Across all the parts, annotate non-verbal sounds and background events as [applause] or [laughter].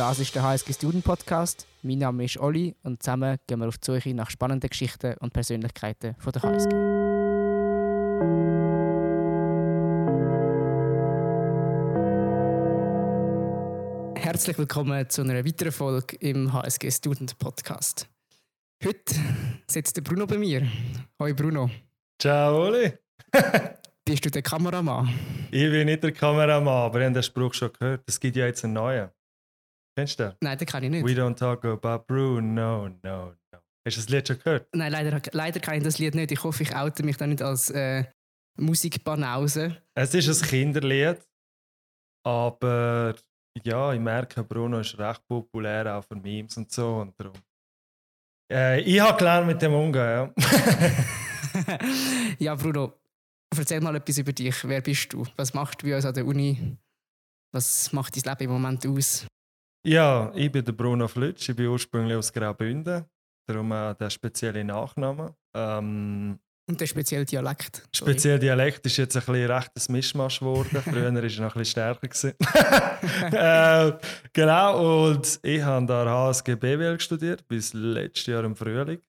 Das ist der HSG Student Podcast. Mein Name ist Olli und zusammen gehen wir auf die Suche nach spannenden Geschichten und Persönlichkeiten von der HSG. Herzlich willkommen zu einer weiteren Folge im HSG Student Podcast. Heute sitzt der Bruno bei mir. Hoi Bruno. Ciao Oli. [laughs] Bist du der Kameramann? Ich bin nicht der Kameramann, aber ich habe den Spruch schon gehört. Es gibt ja jetzt einen neuen. Kennst du den? Nein, den kann ich nicht. We don't talk about Bruno, no, no. Hast du das Lied schon gehört? Nein, leider, leider kann ich das Lied nicht. Ich hoffe, ich oute mich da nicht als äh, Musikbanause. Es ist ein Kinderlied, aber ja, ich merke, Bruno ist recht populär, auch für Memes und so. Und darum. Äh, ich habe gelernt mit dem umgehen, ja. [laughs] ja, Bruno, erzähl mal etwas über dich. Wer bist du? Was machst du bei uns an der Uni? Was macht dein Leben im Moment aus? Ja, ich bin der Bruno Flütsch. Ich bin ursprünglich aus Graubünden. Darum auch der spezielle Nachname. Ähm, und der spezielle Dialekt. Speziell Dialekt ist jetzt ein bisschen rechtes Mischmasch geworden. [laughs] Früher war er noch ein bisschen stärker. [laughs] äh, genau, und ich habe da HSG BWL studiert, bis letztes Jahr im Frühling.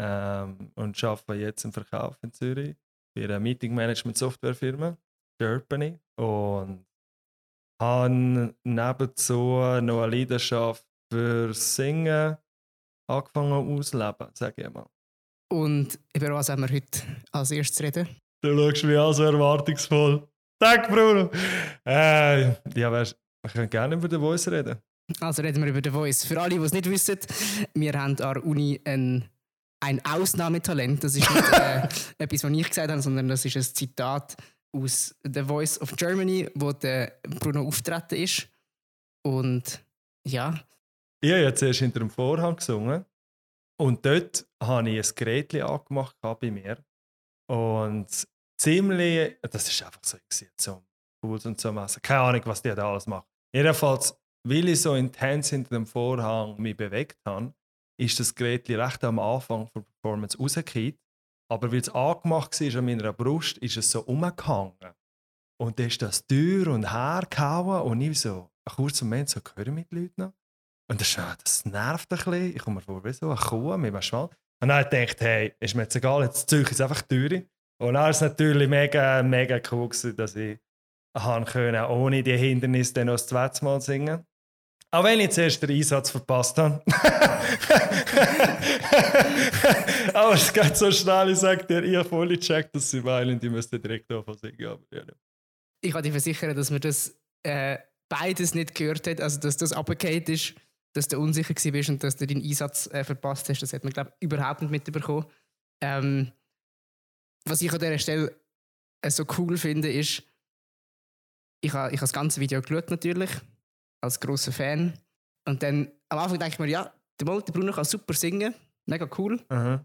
Ähm, und arbeite jetzt im Verkauf in Zürich bei einer Meeting Management Softwarefirma, Gerpany. Und habe nebenzu noch eine Leidenschaft für Singen angefangen auszuleben, sage ich mal. Und über was haben wir heute als erstes reden? Du schaust mich an so erwartungsvoll. Danke, Bruno! Äh, ja, wir können gerne über The Voice reden. Also reden wir über The Voice. Für alle, die es nicht wissen, wir haben an der Uni ein, ein Ausnahmetalent. Das ist nicht [laughs] äh, etwas, was ich gesagt habe, sondern das ist ein Zitat aus The Voice of Germany, wo der Bruno auftreten ist. Und ja. Ich habe ja zuerst hinter dem Vorhang gesungen. Und dort habe ich ein Gerät angemacht bei mir. Und ziemlich, das ist einfach so, so Puls und so messen. Keine Ahnung, was die da alles machen. Jedenfalls, weil ich so intens hinter dem Vorhang mich bewegt habe, ist das Gerät recht am Anfang der Performance rausgekehrt. Aber weil es angemacht war an meiner Brust, ist es so umgehangen. Und dann ist das Tür und her gehauen und ich so, einen kurzen Moment so, höre mit Leuten noch? Und das, das nervt ein bisschen. Ich komme mir vor wie so eine Kuh mit einem Schwanz. Und dann dachte ich, hey, ist mir jetzt egal, jetzt ziehe ich es einfach durch. Und dann war es natürlich mega, mega cool, gewesen, dass ich können, ohne die Hindernisse noch das zweite Mal singen auch wenn ich zuerst den Einsatz verpasst habe. [laughs] aber es geht so schnell, ich sage dir, ich habe voll gecheckt, dass sie meinen, die müssten direkt anfangen singen. Ich kann dir versichern, dass man das äh, beides nicht gehört hat, also dass das abgekehrt ist, dass du unsicher warst und dass du deinen Einsatz äh, verpasst hast. Das hat man, glaube ich, überhaupt nicht mitbekommen. Ähm, was ich an dieser Stelle äh, so cool finde, ist, ich habe ich ha das ganze Video geschaut natürlich als großer Fan. Und dann am Anfang denke ich mir, ja, der, der Bruno kann super singen, mega cool. Aha.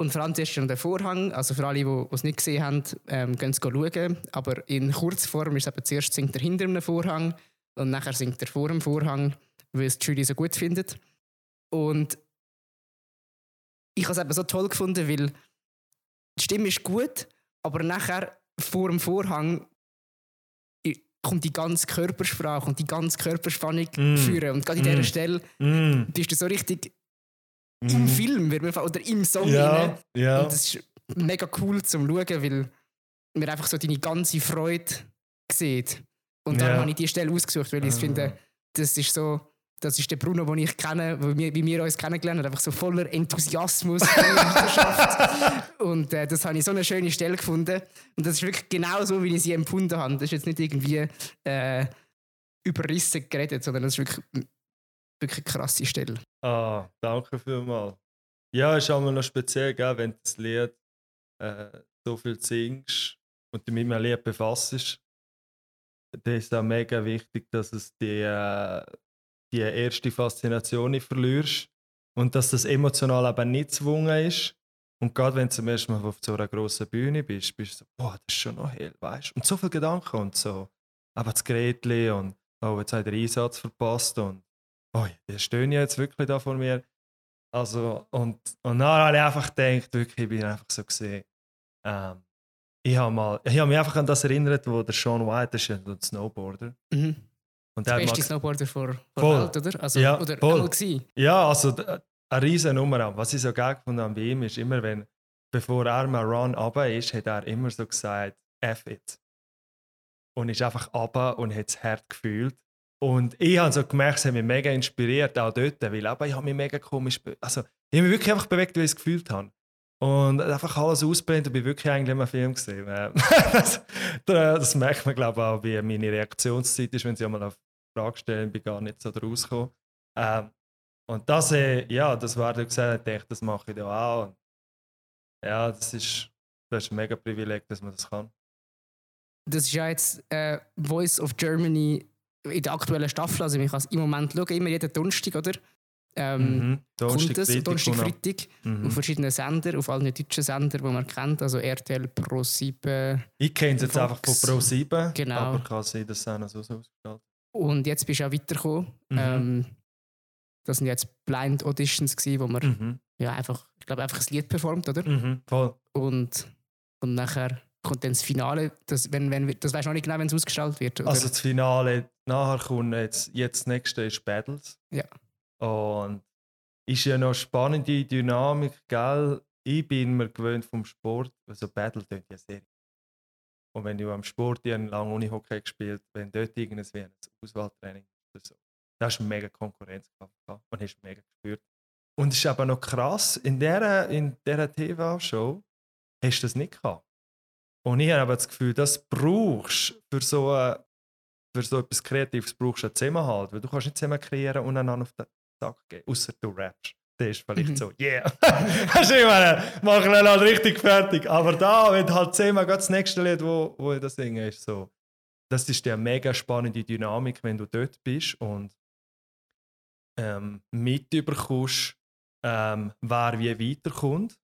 Und vor allem ist schon der Vorhang, also für alle, die es nicht gesehen haben, ähm, gehen es schauen. Aber in Kurzform ist es eben zuerst singt er hinter einem Vorhang und nachher singt er vor dem Vorhang, weil es die Jury so gut findet. Und ich habe es eben so toll gefunden, weil die Stimme ist gut, aber nachher vor dem Vorhang kommt die ganze Körpersprache und die ganze Körperspannung mm. führen. Und gerade in mm. dieser Stelle mm. bist du so richtig mm. im Film oder im Song. Ja, ja. Und das ist mega cool zum Schauen, weil man einfach so deine ganze Freude sieht. Und darum ja. habe ich diese Stelle ausgesucht, weil ich ah. finde, das ist so das ist der Bruno, den ich kenne, wie wir, uns kennengelernt haben, einfach so voller Enthusiasmus [laughs] Und äh, das habe ich so eine schöne Stelle gefunden. Und das ist wirklich genau so, wie ich sie empfunden habe. Das ist jetzt nicht irgendwie äh, überrissen geredet, sondern das ist wirklich, wirklich eine krasse Stelle. Ah, danke vielmals. Ja, es ist auch noch speziell, gell, wenn du das Lied äh, so viel singst und dich mit einem Lied befasst. dann ist es mega wichtig, dass es die äh, die erste Faszination nicht verlierst und dass das emotional eben nicht gezwungen ist. Und gerade wenn du zum ersten Mal auf so einer grossen Bühne bist, bist du so, boah, das ist schon noch hell, weißt? Und so viele Gedanken und so, aber das Gretli und oh, jetzt hat er Einsatz verpasst und oh, die stehen jetzt wirklich da vor mir. Also, und, und dann habe ich einfach gedacht, wirklich, ich bin einfach so gesehen, ähm, ich habe, habe mich einfach an das erinnert, wo der Sean White, ist ja ein Snowboarder, mhm Und Der beste Snowboarder vor, vor Voll. der Welt, oder? Also, Ja, oder voll. Ja, also d- eine riesen Nummer. Was ich so geil gefunden habe bei ihm ist immer, wenn, bevor er mal Run runter ist, hat er immer so gesagt, F it. Und ist einfach runter und hat es hart gefühlt. Und ich habe so gemerkt, es hat mich mega inspiriert, auch dort, weil aber ich habe mich mega komisch, also ich habe mich wirklich einfach bewegt, wie ich es gefühlt habe. Und einfach alles ausblendet und bin wirklich eigentlich immer Film gesehen. [laughs] das, das merkt man, glaube ich, auch, wie meine Reaktionszeit ist, wenn sie einmal eine Frage stellen, bin gar nicht so draus gekommen. Ähm, und das, äh, ja, das war dann gesagt, ich dachte, das mache ich da auch. Und ja, das ist, das ist ein mega Privileg, dass man das kann. Das ist ja jetzt äh, Voice of Germany in der aktuellen Staffel. Also, ich kann es im Moment schauen, immer jeden Donnerstag, oder? Ähm, Mhm. Donnerstag, kommt es, Donnerstag, Freitag. Mhm. auf verschiedenen Sender, auf allen deutschen Sendern, die man kennt, also RTL, Pro 7. Ich kenne es jetzt einfach von Pro 7, Genau. aber kann sein, dass es auch so ausgestellt Und jetzt bist du auch weitergekommen. Mhm. Ähm, das sind jetzt Blind Auditions, gewesen, wo man mhm. ja, einfach, ich glaube, einfach ein Lied performt, oder? mhm. Voll. Und, und nachher kommt dann das Finale. Das, wenn, wenn, das weißt du noch nicht genau, wenn es ausgestrahlt wird. Oder? Also das Finale, nachher kommt jetzt, jetzt das nächste ist Battles. Ja. Und ist ja noch spannende Dynamik, gell? Ich bin mir gewöhnt vom Sport, also Battle tönt ja sehr. Und wenn du am Sport, habe lange Unihockey gespielt, wenn dort irgendwas wie ein Auswahltraining oder so, da hast du mega Konkurrenzkampf gehabt und hast mega gespürt. Und es ist aber noch krass, in dieser, in dieser TV-Show hast du das nicht gehabt. Und ich habe aber das Gefühl, das brauchst für so, eine, für so etwas Kreatives, brauchst du einen Zusammenhalt. Weil du kannst nicht zusammen kreieren und einander auf den Sack gehen, außer du rappst. Das ist vielleicht Mhm. so, yeah. [laughs] Hast du meine, machen wir halt richtig fertig. Aber da, wenn du halt zehnmal das nächste Lied, wo, wo ich das singe, ist so. Das ist eine mega spannende Dynamik, wenn du dort bist und ähm, mitbekommst, ähm, wer wie weiterkommt.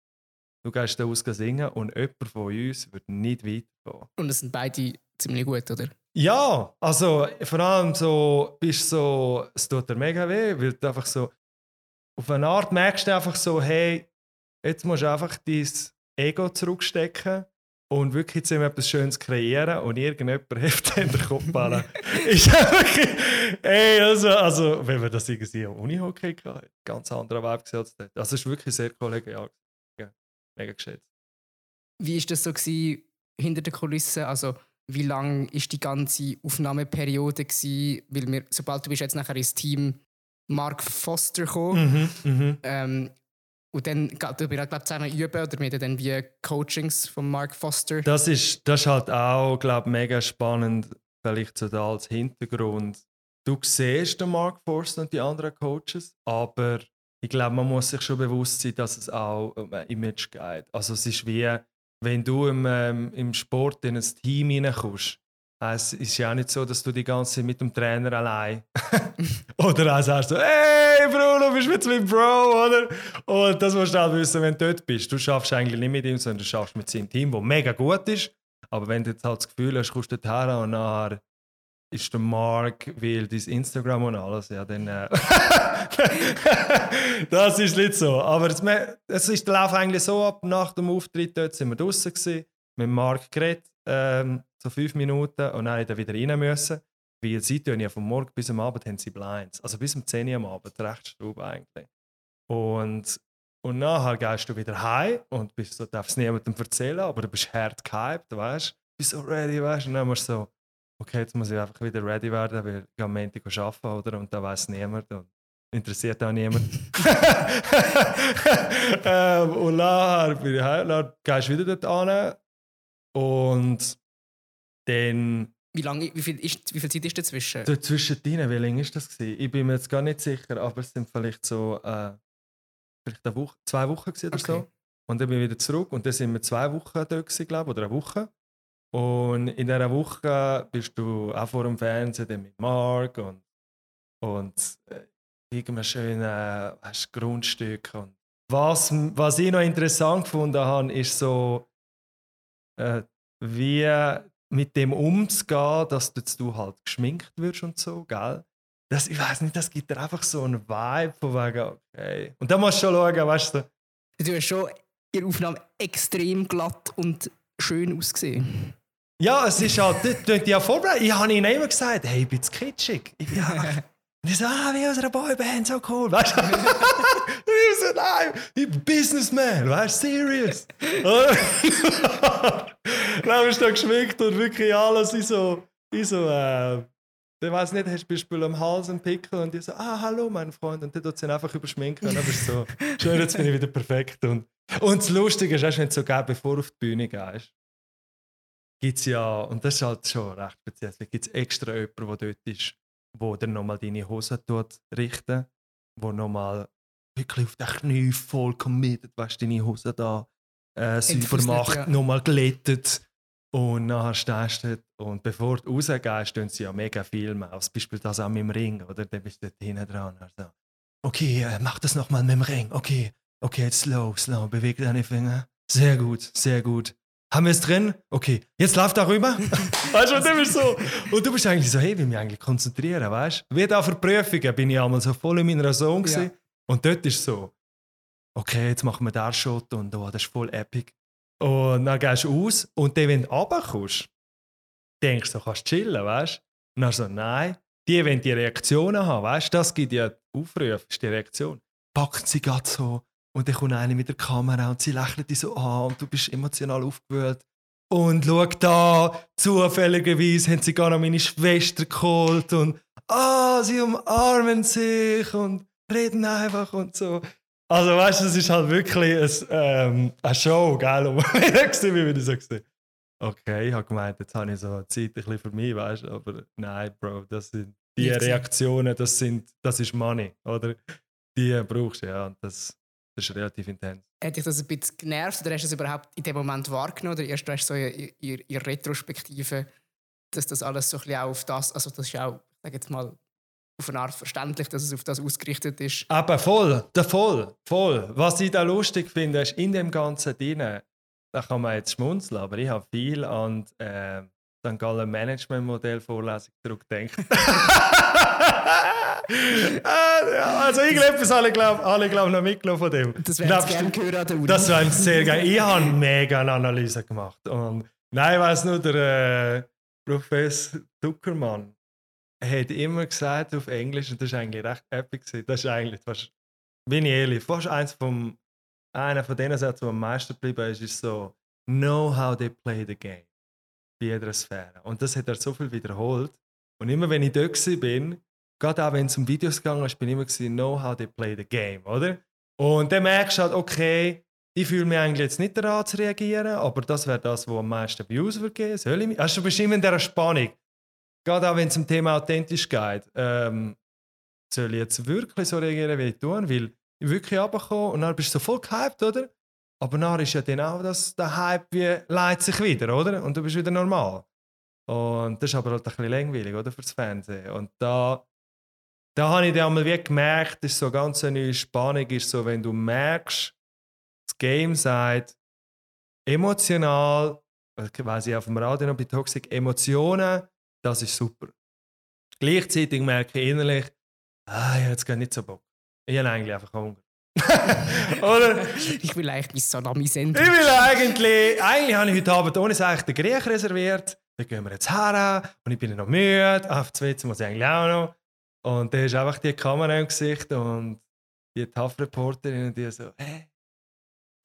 Du gehst da aus singen und jemand von uns wird nicht weiterkommen. Und es sind beide ziemlich gut, oder? Ja, also vor allem so, bist so, es tut dir mega weh, weil du einfach so, auf eine Art merkst du einfach so, hey, jetzt musst du einfach dein Ego zurückstecken und wirklich jetzt etwas Schönes kreieren und irgendjemand [laughs] hilft dir in den Kopf an. [laughs] ist einfach, ey, also, also, wenn wir das irgendwie am Unihockey hatten, ganz anderer Vibe gesehen als dort. Also es ist wirklich sehr kollegial. Ja, mega geschätzt. Wie war das so gewesen, hinter den Kulissen? Also, wie lang war die ganze Aufnahmeperiode? Gewesen? Weil wir, sobald du bist jetzt nachher ins Team Mark Foster gekommen, Mhm, mhm. ähm, und dann geht wir glaube zusammen üben oder haben dann wie Coachings von Mark Foster. Das ist, das ist halt auch, glaube mega spannend, vielleicht so da als Hintergrund. Du siehst den Mark Forster und die anderen Coaches, aber ich glaube, man muss sich schon bewusst sein, dass es auch um ein Image geht. Also es ist wie, wenn du im, ähm, im Sport in ein Team hineinkommst. Es ist ja auch nicht so, dass du die ganze Zeit mit dem Trainer allein [laughs] oder auch sagst so, hey Bruno, bist du jetzt mit Bro, oder? Und das musst du halt wissen, wenn du dort bist. Du schaffst eigentlich nicht mit ihm, sondern du schaffst mit seinem Team, das mega gut ist. Aber wenn du jetzt halt das Gefühl hast, kommst du her und nachher ist der Mark, will dein Instagram und alles, ja, dann. Äh [laughs] das ist nicht so. Aber es, es ist der Lauf eigentlich so ab, nach dem Auftritt dort sind wir draußen gewesen, mit Mark geredet, ähm, so fünf Minuten und dann ich wieder rein müssen. Weil sie tun ja vom Morgen bis am Abend haben sie Blinds. Also bis um 10 Uhr am Abend, recht Stub eigentlich. Und, und nachher gehst du wieder heim und bist so, darfst es niemandem erzählen, aber du bist hart gehypt, weißt du? Bist so ready, weißt du? Und dann musst du so, okay, jetzt muss ich einfach wieder ready werden, weil ich am Montag arbeiten, oder? Und da weiß niemand und interessiert auch niemand. [laughs] [laughs] ähm, und nachher bin ich heim, dann gehst du wieder dort an und dann Wie, lange, wie, viel ist, wie viel Zeit ist dazwischen? Dazwischen wie lange ist das? Gewesen? Ich bin mir jetzt gar nicht sicher, aber es sind vielleicht so äh, vielleicht eine Woche, zwei Wochen gewesen oder Okay. so. Und dann bin ich wieder zurück und dann sind wir zwei Wochen dort, gewesen, glaube ich, oder eine Woche. Und in dieser Woche bist du auch vor dem Fernsehen mit Mark und, und äh, irgendeinem schönen hast Grundstück. Und was, was ich noch interessant gefunden habe, ist so, äh, wie mit dem umzugehen, dass du halt geschminkt wirst und so, gell? Das, ich weiß nicht, das gibt dir einfach so einen Vibe von wegen, okay. Und da musst du schon schauen, weißt du, Du hast schon in der Aufnahme extrem glatt und schön ausgesehen. Ja, es ist halt, das könnt ja vorbereitet. Ich habe ihnen immer gesagt, hey, ich bin zu kitschig. Ich bin einfach, und ich so, ah, wie aus einer Boyband, so cool, weißt du? [laughs] ich so, nein, ich bin Businessman, weißt du, serious. [laughs] dann bist du da geschminkt und wirklich alles, ich so, ich so, äh, ich weiß nicht, hast du Beispiel am Hals einen Pickel und ich so, ah, hallo, mein Freund. Und dann tut sie ihn einfach überschminken und dann bist du so, [laughs] schön, jetzt bin ich wieder perfekt. Und, und das Lustige ist, wenn du so gehst, bevor du auf die Bühne gehst, gibt es ja, und das ist halt schon recht speziell, gibt es extra jemanden, der dort ist, wo dann nochmal deine Hose tut, richten, wo nochmal wirklich auf den Knie voll committed, weißt du, deine Hose da äh, sauber macht, ja. nochmal glättet und nachher stehst du und bevor du rausgehst, tun sie ja mega Filme, als Beispiel das auch mit dem Ring, oder? Dann bist du dort hinten dran. Also, okay, äh, mach das nochmal mit dem Ring, okay, okay, jetzt slow, slow, beweg deine Finger. Sehr gut, sehr gut. Haben wir es drin? Okay, jetzt lauf da rüber. [laughs] weißt du, und du bist so. Und du bist eigentlich so, hey, ich will mich eigentlich konzentrieren, weißt du? Wie da für Prüfungen bin ich einmal so voll in meiner Zone ja. Und dort ist so, okay, jetzt machen wir da Shot und oh, das ist voll epic. Und dann gehst du aus und dann, wenn du runterkommst, denkst du, kannst chillen, weißt du? Und dann so, nein. Die, wenn die Reaktionen haben, weißt du, das gibt ja Aufrufe, ist die Reaktion. Packt sie gerade so und dann kommt eine mit der Kamera und sie lächelt dich so an und du bist emotional aufgewühlt. Und schau da, zufälligerweise haben sie gar noch meine Schwester geholt und ah, sie umarmen sich und reden einfach und so. Also weißt du, es ist halt wirklich ein, ähm, eine Show, gell? Und wie ich so gesehen. Okay, ich habe gemeint, jetzt habe ich so eine Zeit ein bisschen für mich, weißt du, aber nein, Bro, das sind die Reaktionen, das sind, das ist Money, oder? Die brauchst du, ja, und das das ist relativ intens. Hat dich das ein bisschen genervt oder hast du es überhaupt in dem Moment wahrgenommen? Oder erst hast du so in, in, in Retrospektive, dass das alles so ein bisschen auf das, also das ist auch, ich sage jetzt mal, auf eine Art verständlich, dass es auf das ausgerichtet ist. Aber voll, der voll, voll. Was ich da lustig finde, ist in dem Ganzen drin, da kann man jetzt schmunzeln, aber ich habe viel an äh, St. Gallen Management Modell Vorlesung zurückdenkt. [laughs] [laughs] Ah, also ich glaube, alle glauben, alle glauben noch mitgenommen von dem. Das wäre gerne gehört an. Das wäre sehr geil. Ich habe mega eine Analyse gemacht. Und nein, ich weiß nur, der äh, Professor Duckermann hat immer gesagt auf Englisch, und das ist eigentlich recht epic, das ist eigentlich, fast, bin ich ehrlich, fast eins vom, einer von denen Sätzen, die am meisten geblieben ist, ist so, know how they play the game bei jeder Sphäre. Und das hat er so viel wiederholt. Und immer wenn ich dort bin, gerade auch wenn es um Videos gegangen ist, bin ich immer gesehen, know how they play the game, oder? Und dann merkst du halt, okay, ich fühle mich eigentlich jetzt nicht daran zu reagieren, aber das wäre das, was am meisten Views würde geben. Soll ich mich? Also du bist immer in dieser Spannung. Gerade auch wenn es um Thema authentisch geht. Ähm, soll ich jetzt wirklich so reagieren, wie ich tue? Weil ich wirklich runterkomme und dann bist du so voll gehypt, oder? Aber dann ist ja dann auch das, der Hype wie leitet sich wieder, oder? Und du bist wieder normal. Und das ist aber halt ein bisschen langweilig, oder? Fürs Fernsehen. Und da, da habe ich dann einmal wie gemerkt, das ist so ganz eine neue Spannung, ist so, wenn du merkst, das Game sagt, emotional, weiß ich auf dem Radio noch bei Toxic, Emotionen, das ist super. Gleichzeitig merke ich innerlich, ah, ich habe jetzt gar nicht so Bock. Ich habe eigentlich einfach Hunger. [laughs] Oder? Ich will eigentlich bis Salami senden. Ich will eigentlich, eigentlich habe ich heute Abend ohne eigentlich den Griech reserviert. Da gehen wir jetzt her und ich bin noch müde. Auf zwei muss ich eigentlich auch noch. Und da ist einfach die Kamera im Gesicht und die TAF-Reporterin und die so, hey,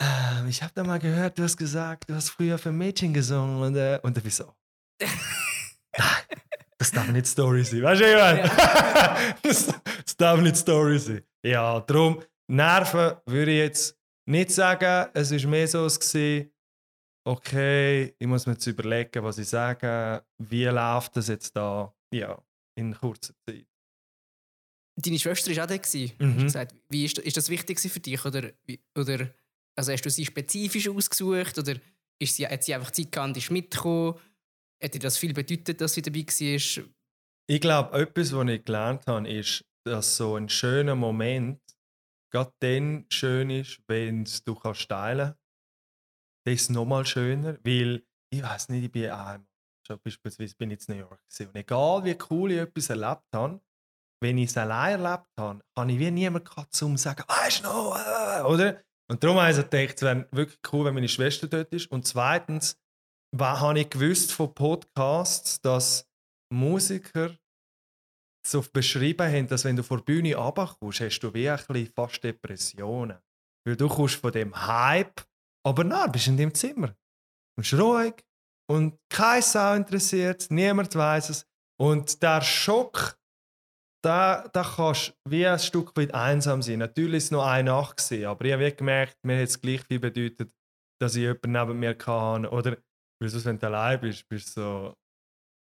ähm, ich habe da mal gehört, du hast gesagt, du hast früher für Mädchen gesungen und, äh, und dann bin so, [laughs] nein, das darf nicht Story sein. Weißt du, ich meine? Ja. [laughs] das, das darf nicht Story sein. Ja, darum, Nerven würde ich jetzt nicht sagen. Es war mehr so, es war, okay, ich muss mir jetzt überlegen, was ich sage. Wie läuft das jetzt da? Ja, in kurzer Zeit. Deine Schwester war auch da. Mhm. Gesagt, wie ist, ist das wichtig für dich? Oder, oder also hast du sie spezifisch ausgesucht? Oder ist sie, hat sie einfach Zeit gehabt ist mitgekommen? Hat dir das viel bedeutet, dass sie dabei war? Ich glaube, etwas, was ich gelernt habe, ist, dass so ein schöner Moment gerade dann schön ist, wenn du kannst teilen kannst. Das ist nochmal schöner, weil ich weiß nicht, ich bin einmal, beispielsweise bin ich in New York gewesen. und egal wie cool ich etwas erlebt habe, wenn ich es allein erlebt habe, kann ich wie niemand zum sagen, weißt du noch, äh, oder? Und darum habe ich gedacht, es wäre wirklich cool, wenn meine Schwester dort ist. Und zweitens, habe ich gewusst von Podcasts, dass Musiker so beschrieben haben, dass wenn du vor der Bühne runterkommst, hast du wie ein bisschen fast Depressionen. Weil du kommst von dem Hype, aber nein, bist in dem Zimmer. Du bist ruhig und kein Sau interessiert, niemand weiß es. Und der Schock, da, da kannst du wie ein Stück weit einsam sein. Natürlich war es nur eine Nacht, gewesen, aber ich habe gemerkt, mir hat es gleich viel bedeutet, dass ich jemanden neben mir kann. Oder, weil sonst, wenn du allein bist, bist du so,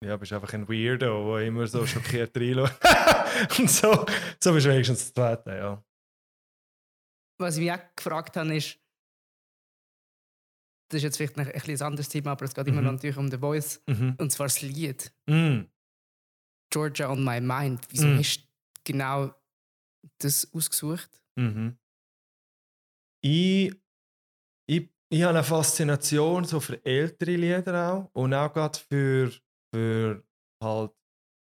ja, bist einfach ein Weirdo, der immer so schockiert [laughs] reinschaut. [laughs] und so, so bist du wenigstens das Zweite, ja. Was ich mich auch gefragt habe, ist, das ist jetzt vielleicht ein, ein, ein anderes Thema, aber es geht mhm. immer natürlich um The Voice, mhm. und zwar das Lied. Mhm. Georgia on My Mind. Wieso mhm. hast du genau das ausgesucht? Mhm. Ich, ich, ich habe eine Faszination so für ältere Lieder auch und auch gerade für, für halt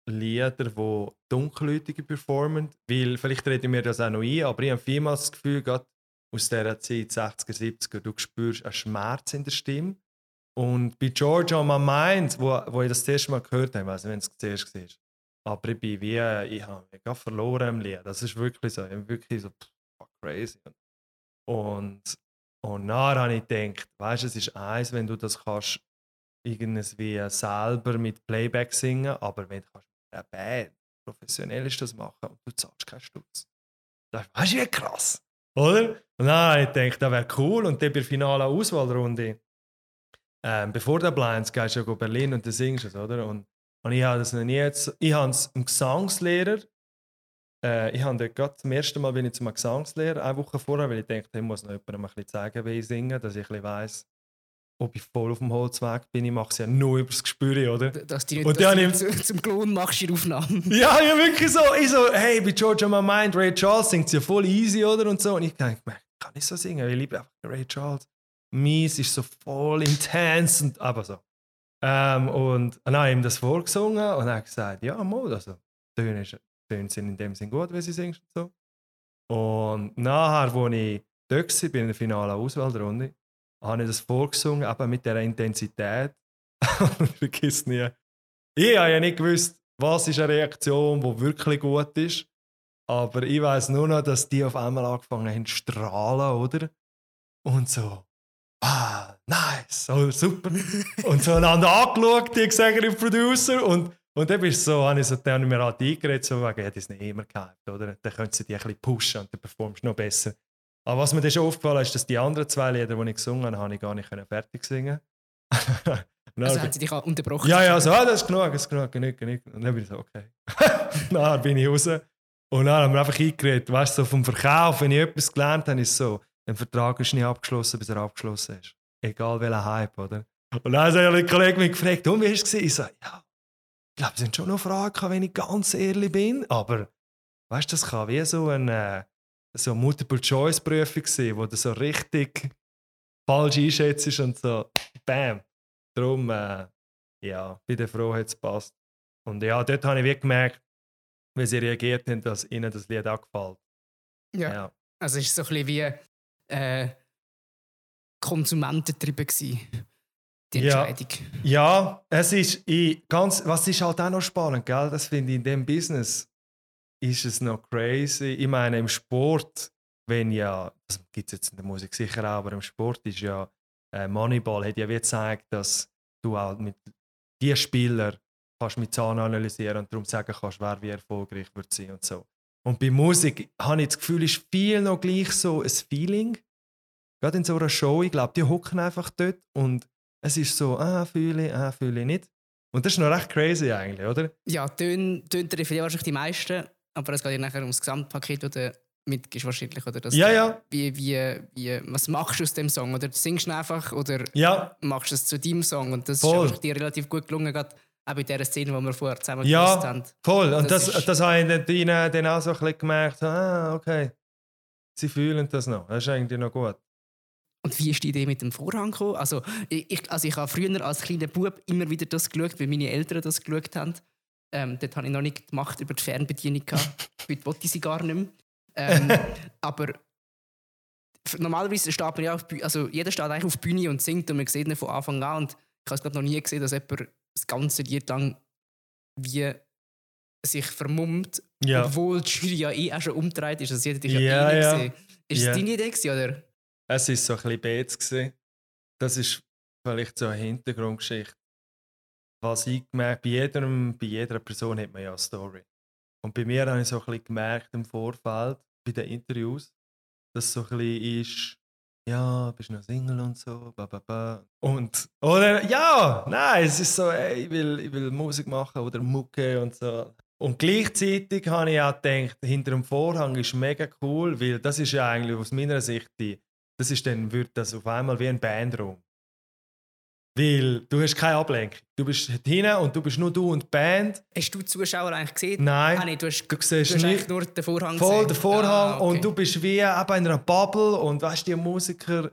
Lieder, die Dunkelhäutige performen. Weil, vielleicht reden wir das auch noch ein, aber ich habe vielmals das Gefühl, gerade aus dieser Zeit, 60er, 70er, du spürst einen Schmerz in der Stimme. Und bei Georgia on My Mind, wo, wo ich das, das erste Mal gehört habe, ich nicht, wenn es zuerst war, aber ich bin wie, ich habe mega verloren im Lied. Das ist wirklich so, ich wirklich so pff, crazy. Und, und nachher habe ich gedacht, weißt du, es ist eins, wenn du das kannst, irgendwie selber mit Playback singen, aber wenn du kannst mit einer Band professionell ist das machen und du zahlst keinen Stutz. Das du, wie krass, oder? Und dann habe ich gedacht, das wäre cool. Und dann bei der finalen Auswahlrunde, ähm, bevor der Blinds gehst du ja Berlin und dann singst du es, oder? Und und ich habe das noch nie jetzt. Ich habe es einem Gesangslehrer. Äh, ich habe gerade zum ersten Mal bin ich zum Gesangslehrer, eine Woche vorher, weil ich dachte, ich muss noch jemandem ein bisschen sagen, wie ich singe, dass ich ein bisschen weiss, ob ich voll auf dem Holzweg bin. Ich mache es ja nur über das Gespür, oder? Dass du nicht und dass du zu, zum Klon machst in Aufnahmen. [laughs] Ja, ja, wirklich so. Ich so, hey, bei Georgia My Mind, Ray Charles singt es ja voll easy, oder? Und so. Und ich denke, kann ich so singen? Ich liebe einfach Ray Charles. Mies ist so voll intens und aber so. Ähm, und dann habe ich ihm das vorgesungen und er hat gesagt, ja, mal, also Töne, Töne sind in dem Sinn gut, wenn sie singst und so. Und nachher, als ich dort war, bei der finalen Auswahlrunde, habe ich das vorgesungen, eben mit dieser Intensität. [laughs] ich vergiss nie. Ich habe ja nicht gewusst, was ist eine Reaktion, die wirklich gut ist. Aber ich weiß nur noch, dass die auf einmal angefangen haben zu strahlen, oder? Und so, ah, nice, oh, super. und so einander angeschaut, die Executive Producer. Und, und dann bist so, habe ich so dann mir halt eingeredet, so wegen, ja, das nicht immer gehabt, oder? Dann können sie die ein bisschen pushen und dann performst du noch besser. Aber was mir dann schon aufgefallen ist, dass die anderen zwei Lieder, die ich gesungen habe, habe ich gar nicht fertig singen [laughs] Also haben sie dich auch unterbrochen? Ja, ja, so, ah, das ist genug, das ist genug, genug, genug. Und dann bin ich so, okay. [laughs] dann bin ich raus. Und dann haben wir einfach eingeredet, weißt du, so vom Verkauf, wenn ich etwas gelernt habe, ist so, ein Vertrag ist nicht abgeschlossen, bis er abgeschlossen ist. Egal welcher Hype, oder? Und dann hat ein Kollege mich gefragt, und wie war es? Ich sage, ja, ich glaube, es sind schon noch Fragen, wenn ich ganz ehrlich bin. Aber, weißt du, das kann wie so eine, so Multiple-Choice-Prüfung sein, wo du so richtig falsch einschätzt und so, bam. Darum, äh, ja, bin ich froh, hat es passt. Und ja, dort habe ich wirklich gemerkt, wie sie reagiert haben, dass ihnen das Lied auch gefällt. Ja. ja. Also es ist so ein bisschen wie äh, konsumententrieben gewesen, die Entscheidung. Ja, ja es ist ich, ganz, was ist halt auch noch spannend, gell? Das finde ich in dem Business ist es noch crazy. Ich meine im Sport, wenn ja, das gibt es jetzt in der Musik sicher auch, aber im Sport ist ja äh, Moneyball hat ja wie gezeigt, dass du auch mit die Spieler kannst mit Zahlen analysieren und darum sagen kannst, wer wie erfolgreich wird sein und so. Und bei Musik habe ich das Gefühl, ist viel noch gleich so ein Feeling. Gerade in so einer Show, ich glaube, die hocken einfach dort und es ist so, ah, fühle ich, ah, fühle ich nicht. Und das ist noch recht crazy eigentlich, oder? Ja, tönt treffen wahrscheinlich die meisten, aber es geht ja nachher ums Gesamtpaket, oder mitgibst wahrscheinlich, oder? Das, ja, ja. Wie, wie, wie, was machst du aus dem Song? Oder singst du einfach oder ja. machst du es zu deinem Song? Und das Voll. ist dir relativ gut gelungen, gerade auch bei dieser Szene, die wir vorher zusammen ja, haben. voll. Und das, das, das habe ich dann auch so ein bisschen gemerkt. Ah, okay. Sie fühlen das noch. Das ist eigentlich noch gut. Und wie ist die Idee mit dem Vorhang gekommen? Also ich, also ich habe früher als kleiner Bub immer wieder das geschaut, weil meine Eltern das geschaut haben. Ähm, dort habe ich noch nicht gemacht über die Fernbedienung. [laughs] Heute wollte ich sie gar nicht mehr. Ähm, [laughs] aber normalerweise steht man ja auf, also jeder steht eigentlich auf die Bühne und singt und man sieht ihn von Anfang an. Und ich habe es noch nie gesehen, dass jemand das ganze Lied lang wie sich vermummt, Ja. obwohl die Jury ja eh auch schon umgedreht ist. Also hätte dich ja, Ja, eh nicht gesehen. Ist Ja. es deine Idee gewesen, oder? Es ist so ein bisschen Beats. Das ist vielleicht so eine Hintergrundgeschichte. Was ich gemerkt bei, jedem, bei jeder Person hat man ja eine Story. Und bei mir habe ich so ein bisschen gemerkt im Vorfeld, bei den Interviews, dass so ein bisschen ist, ja, bist du noch Single und so, ba, ba, ba. Und, oder, ja, nein, es ist so, ey, ich will, ich will Musik machen oder Mucke und so. Und gleichzeitig habe ich auch gedacht, hinter dem Vorhang ist mega cool, weil das ist ja eigentlich aus meiner Sicht die, das ist dann, wird das auf einmal wie ein Bandraum. Weil du hast keine Ablenkung. Du bist hinten und du bist nur du und die Band. Hast du die Zuschauer eigentlich gesehen? Nein, Ah, nee, du hast, du du siehst hast nicht nur den Vorhang voll gesehen. der Vorhang Ah, okay. und du bist wie eben in einer Bubble und weißt die Musiker,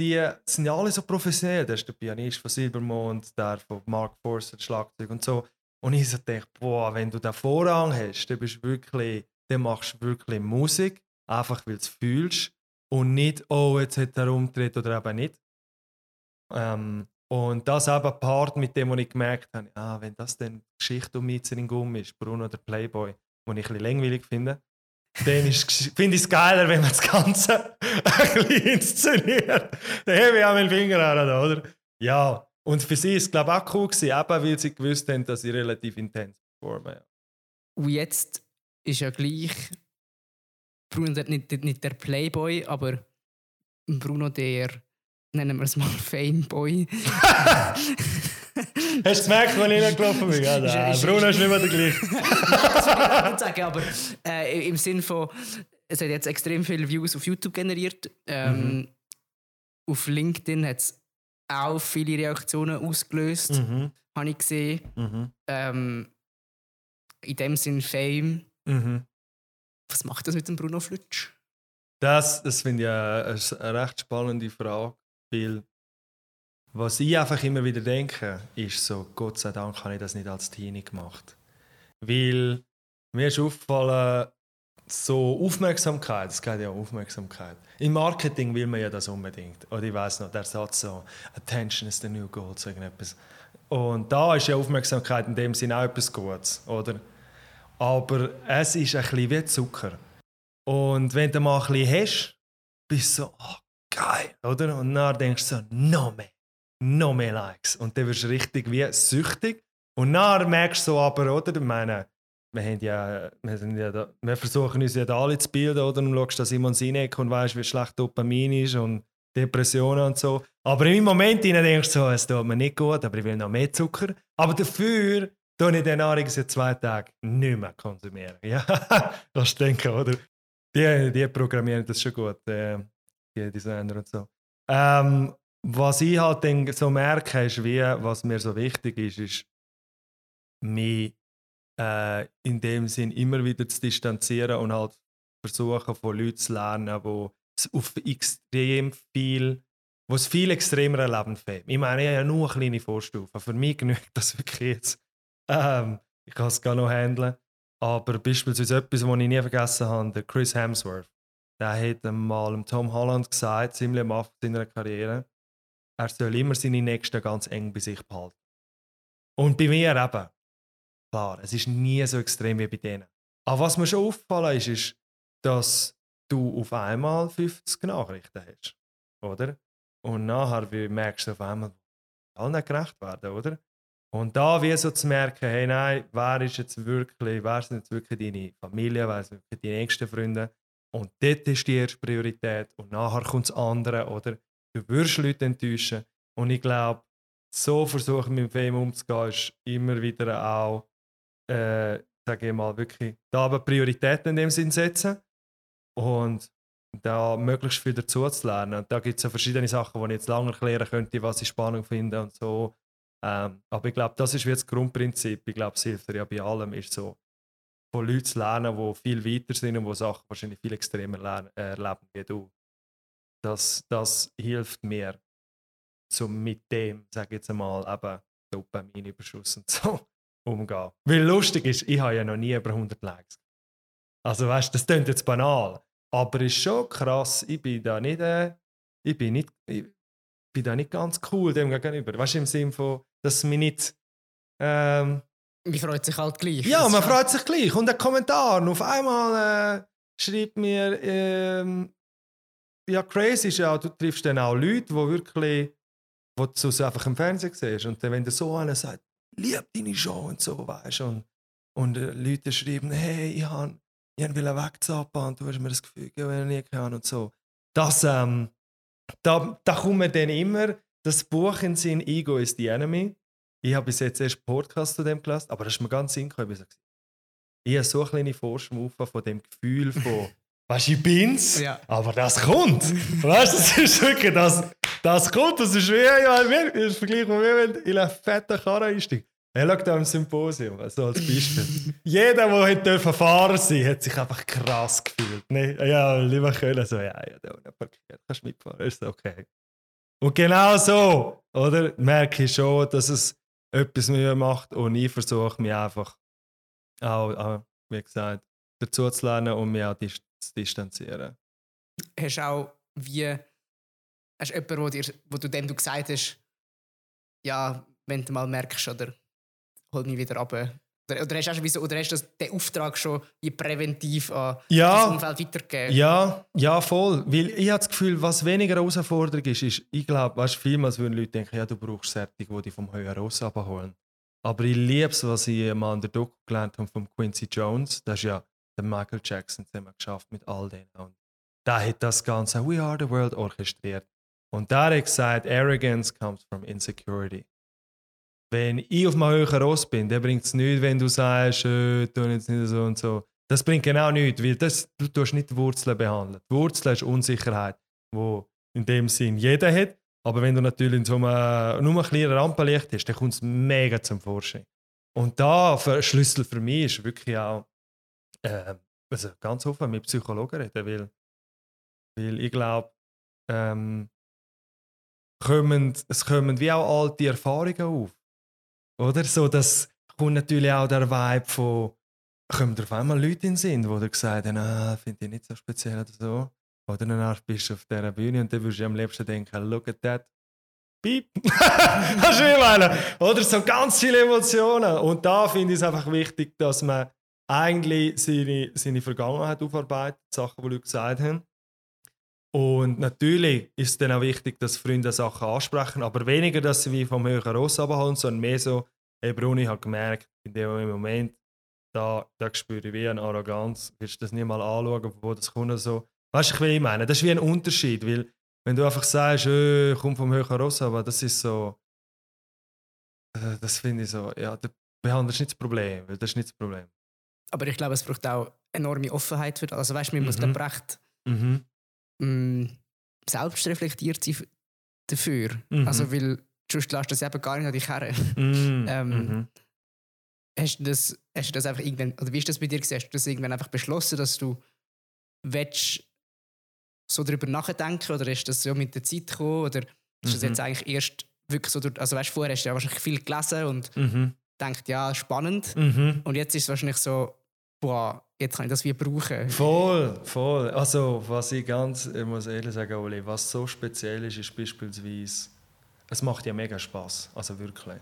die sind ja alle so professionell. Der ist der Pianist von Silbermond, der von Mark Forster, Schlagzeug und so. Und ich so dachte, boah, wenn du den Vorhang hast, dann bist du wirklich, dann machst du wirklich Musik, einfach weil du es fühlst und nicht, oh, jetzt hat er umgedreht oder eben nicht. Ähm, und das eben Part, mit dem wo ich gemerkt habe, ah, wenn das dann Geschichte um Mitzer in Gumm ist, Bruno der Playboy, den ich ein bisschen langweilig finde, dann finde ich es geiler, wenn man das Ganze [laughs] ein bisschen inszeniert. Dann habe ich auch meinen Finger an, oder? Ja, und für sie ist es, glaube ich, auch cool gewesen, eben weil sie gewusst haben, dass ich relativ intens performe. Ja. Und jetzt ist ja gleich Bruno der, nicht, nicht der Playboy, aber Bruno der, nennen wir es mal [laughs] Fameboy. [laughs] Hast du gemerkt, als ich reingelaufen bin? Ja, nein, Bruno ist nicht mehr der gleiche. [laughs] das will ich nicht sagen, aber äh, im Sinn von, es hat jetzt extrem viele Views auf YouTube generiert. Ähm, Mhm. Auf LinkedIn hat es auch viele Reaktionen ausgelöst, Mhm. habe ich gesehen. Mhm. Ähm, in dem Sinn Fame. Mhm. Was macht das mit dem Bruno Flutsch? Das, das finde ich eine, eine recht spannende Frage, weil was ich einfach immer wieder denke, ist so, Gott sei Dank habe ich das nicht als Teenie gemacht. Weil mir ist aufgefallen, so Aufmerksamkeit, es geht ja um Aufmerksamkeit. Im Marketing will man ja das unbedingt. Oder ich weiß noch, der Satz so, Attention is the new gold, so irgendetwas. Und da ist ja Aufmerksamkeit in dem Sinne auch etwas Gutes, oder? Aber es ist ein wie Zucker. Und wenn du mal ein bisschen hast, bist du so, oh, geil, oder? Und dann denkst du so, noch mehr, noch mehr Likes. Und dann wirst du richtig wie süchtig. Und dann merkst du so aber, oder? Ich meine, wir, haben ja, wir, sind ja da, wir versuchen uns ja da alle zu bilden, oder? Und schaust, dass Simon Sinek und weißt, wie schlecht Dopamin ist und Depressionen und so. Aber im Moment denkst du so, es tut mir nicht gut, aber ich will noch mehr Zucker. Aber dafür tue ich den Nahrung seit zwei Tagen nicht mehr konsumieren. Ja, [laughs] das denke oder? Die, die programmieren das schon gut, äh, die Designer und so. Ähm, was ich halt dann so merke, ist, wie, was mir so wichtig ist, ist, mich äh, in dem Sinn immer wieder zu distanzieren und halt versuchen, von Leuten zu lernen, die es auf extrem viel, wo es viel extremer erleben. Ich meine, ich habe ja nur eine kleine Vorstufe. Für mich genügt das wirklich jetzt. Ähm, ich kann es gar noch handeln. Aber beispielsweise etwas, was ich nie vergessen habe, der Chris Hemsworth. Der hat mal Tom Holland gesagt, ziemlich am Anfang seiner Karriere, er soll immer seine Nächsten ganz eng bei sich behalten. Und bei mir eben. Klar, es ist nie so extrem wie bei denen. Aber was mir schon aufgefallen ist, ist, dass du auf einmal 50 Nachrichten hast. Oder? Und nachher merkst du auf einmal, allen nicht gerecht werden, oder? Und da wie so zu merken, hey, nein, wer ist jetzt wirklich, wer sind jetzt wirklich deine Familie, wer sind wirklich deine nächsten Freunde? Und dort ist die erste Priorität und nachher kommt das andere, oder? Du wirst Leute enttäuschen. Und ich glaube, so versuchen mit dem Fame umzugehen, ist immer wieder auch, äh, sage ich mal, wirklich da aber Prioritäten in dem Sinn setzen und da möglichst viel dazu zu lernen. Und da gibt es ja verschiedene Sachen, die ich jetzt lange erklären könnte, was ich spannend finde und so. Ähm, aber ich glaube, das ist wie das Grundprinzip. Ich glaube, es hilft ja bei allem, ist so, von Leuten zu lernen, die viel weiter sind und die Sachen wahrscheinlich viel extremer lernen, erleben wie du. Das, das hilft mir, so mit dem, sage ich jetzt einmal, eben Dopaminüberschuss und so [laughs] umgehen. Weil lustig ist, ich habe ja noch nie über 100 Likes. Also weißt, das klingt jetzt banal, aber ist schon krass. Ich bin da nicht, äh, ich bin nicht, ich bin da nicht ganz cool dem gegenüber. Weißt du, im Sinne von, dass mich nicht. Ähm, Man freut sich halt gleich. ja, man freut sich gleich. Und ein Kommentar. Und auf einmal äh, schreibt mir, ähm, ja, crazy ist ja, du triffst dann auch Leute, die wirklich, wo du so einfach im Fernsehen siehst. Und dann, wenn der so einer sagt, lieb deine Show und so, weißt du. Und, und äh, Leute schreiben, hey, ich habe ich hab will wegzappen und du hast mir das Gefühl ich nie kann und so. Das, ähm, da, da kommt mir dann immer das Buch in Sinn, Ego is the Enemy. Ich habe bis jetzt erst einen Podcast zu dem gelesen, aber das ist mir ganz Sinn gekommen. Ich, ich habe so eine kleine Vorschmaufe von dem Gefühl von, [laughs] weißt ich bin's, Ja. aber das kommt. weißt du, das ist wirklich, das, das kommt, das ist wie, ja, wie, das ist vergleichbar wie wenn in eine fette Karre einsteigt. Er schaut da im Symposium, also als Beispiel. [laughs] Jeder, der hätte fahren sein, hat sich einfach krass gefühlt. Ne? Ja, lieber Köln, so, ja, ja, da unten parkiert, kannst mitfahren, ist okay. Und genau so, oder, merke ich schon, dass es etwas mit mir macht und ich versuche mich einfach auch, auch, wie gesagt, dazu zu lernen und mich auch dis zu distanzieren. hast du auch wie hast du jemanden, wo, dir, wo du dem du gesagt hast, ja, wenn du mal merkst, oder hol mich wieder ab. Oder, oder hast du oder hast du den Auftrag schon präventiv an Ja. das Umfeld weitergegeben? Ja, ja, voll. Weil ich habe das Gefühl, was weniger eine Herausforderung ist, ist, ich glaube, weißt, vielmals würden Leute denken, ja, du brauchst Sättig, die dich vom höheren Ross abholen. Aber ich liebe es, was ich mal an der Doku gelernt habe von Quincy Jones. Das ist ja der Michael Jackson zusammen geschafft mit all denen. Und der hat das Ganze We Are the World orchestriert. Und der hat gesagt, Arrogance comes from insecurity. Wenn ich auf einem höheren Ross bin, dann bringt es nichts, wenn du sagst, äh, tu jetzt nicht so und so. Das bringt genau nichts, weil das, du tust nicht die Wurzeln behandeln. Die Wurzel ist Unsicherheit, wo in dem Sinn jeder hat. Aber wenn du natürlich in so einem, nur ein kleines Rampenlicht hast, dann kommt es mega zum Vorschein. Und da für, Schlüssel für mich ist wirklich auch äh, also ganz offen mit Psychologen reden, weil, weil ich glaube, ähm, kommen, es kommen wie auch alte Erfahrungen auf. Oder? So, das kommt natürlich auch der Vibe von, kommen auf einmal Leute in den Sinn, die gesagt haben, ah, finde ich nicht so speziell oder so. Oder dann bist du auf dieser Bühne und dann würdest du am liebsten denken, look at that. Piep. [laughs] Hast du wie ich meine? Oder so ganz viele Emotionen. Und da finde ich es einfach wichtig, dass man eigentlich seine, seine Vergangenheit aufarbeitet, Sachen, die Leute gesagt haben. Und natürlich ist es dann auch wichtig, dass Freunde Sachen ansprechen, aber weniger, dass sie wie vom höheren Ross abholen, sondern mehr so, hey Bruni, ich habe gemerkt, in dem Moment, da, da spüre ich wie eine Arroganz, willst du das nicht mal anschauen, wo das kommt oder so. Weißt du, wie ich meine? Das ist wie ein Unterschied, weil wenn du einfach sagst, äh, komm vom höheren Ross, aber das ist so, äh, das finde ich so, ja, da behandelst du nicht das Problem, weil das ist nicht das Problem. Aber ich glaube, es braucht auch enorme Offenheit für das. Also weißt du, man muss Mhm. glaube recht Mhm. Mh, selbstreflektiert sein dafür. Mhm. Also weil sonst lässt du das eben gar nicht an dich her. Mhm. [laughs] Ähm, mhm. Hast du das, hast du das einfach irgendwann, oder wie ist das bei dir gewesen? Hast du das irgendwann einfach beschlossen, dass du willst, so darüber nachdenken oder ist das so mit der Zeit gekommen oder ist das Mhm. jetzt eigentlich erst wirklich so, durch, also weißt du, vorher hast du ja wahrscheinlich viel gelesen und Mhm. denkt, ja, spannend Mhm. und jetzt ist es wahrscheinlich so, boah, jetzt kann ich das wie brauchen. Voll, voll. Also, was ich ganz, ich muss ehrlich sagen, Oli, was so speziell ist, ist beispielsweise, es macht ja mega Spaß, also wirklich.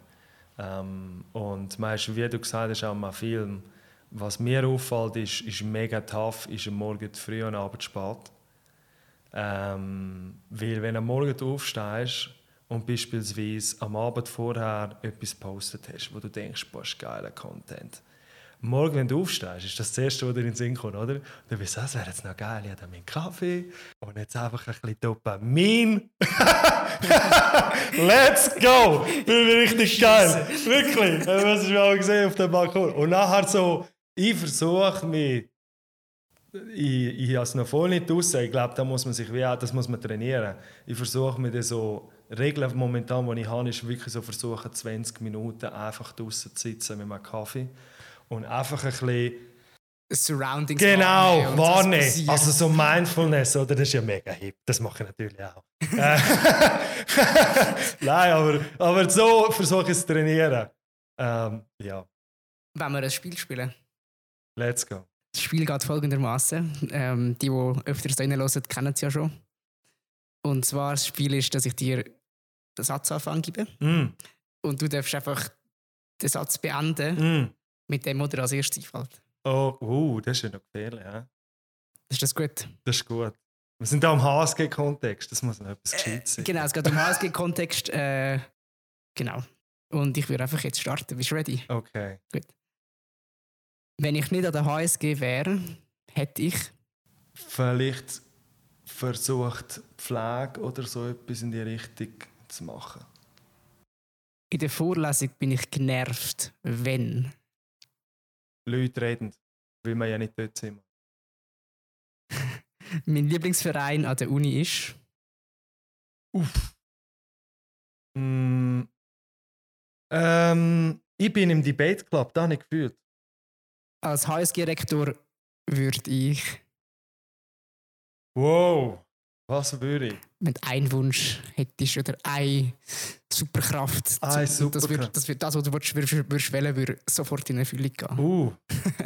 Ähm, und meist, wie du gesagt hast, auch im Film, was mir auffällt, ist, ist mega tough, ist am Morgen früh und am Abend spät. Ähm, weil wenn du am Morgen aufstehst und beispielsweise am Abend vorher etwas gepostet hast, wo du denkst, boah, ist geiler Content. Morgen, wenn du aufstehst, ist das das Erste, was dir in den Sinn kommt, oder? Dann bist du, das wäre jetzt noch geil, ich habe meinen Kaffee und jetzt einfach ein bisschen Dopamin. [laughs] Let's go! Bin ich richtig [laughs] geil. Wirklich. Das hast du auch gesehen auf dem Balkon. Und nachher so, ich versuche mich, ich, ich habe es noch voll nicht raus. Ich glaube, da muss man sich wie auch, das muss man trainieren. Ich versuche mir das so, Regeln momentan, die ich habe, ist wirklich so versuchen, 20 Minuten einfach draußen zu sitzen mit meinem Kaffee und einfach ein bisschen Surroundings Genau, wahrnehmen wahrnehmen. Also so Mindfulness, oder? Das ist ja mega hip. Das mache ich natürlich auch. [laughs] Äh, [laughs] Nein, aber, aber so versuche ich es zu trainieren. Ähm, ja, Wenn wir ein Spiel spielen. let's go. Das Spiel geht folgendermaßen. Ähm, die, die öfters reinhören, kennen es ja schon. Und zwar, das Spiel ist, dass ich dir den Satz anfangen Mm, und du darfst einfach den Satz beenden mm. Mit dem, der als erstes einfällt. Oh, uh, das ist ja noch gefährlich. Ja? Ist das gut? Das ist gut. Wir sind da im HSG-Kontext, das muss noch etwas gescheit sein. Genau, es geht um HSG-Kontext. Äh, genau. Und ich würde einfach jetzt starten. Bist du ready? Okay. Wenn ich nicht an der HSG wäre, hätte ich. Vielleicht versucht, Pflege oder so etwas in die Richtung zu machen. In der Vorlesung bin ich genervt, wenn. Leute reden, weil wir ja nicht dort sind. [laughs] Mein Lieblingsverein an der Uni ist. Uff. Mm. Ähm, ich bin im Debate Club, da ich gefühlt. Als HSG-Rektor würde ich, Wow, was würde ich? wenn du einen Wunsch hättest oder eine Superkraft, Eine zu- das, Superkraft. das, würde, das, was du würdest, würdest, wählen, würde sofort in Erfüllung gehen. Uh.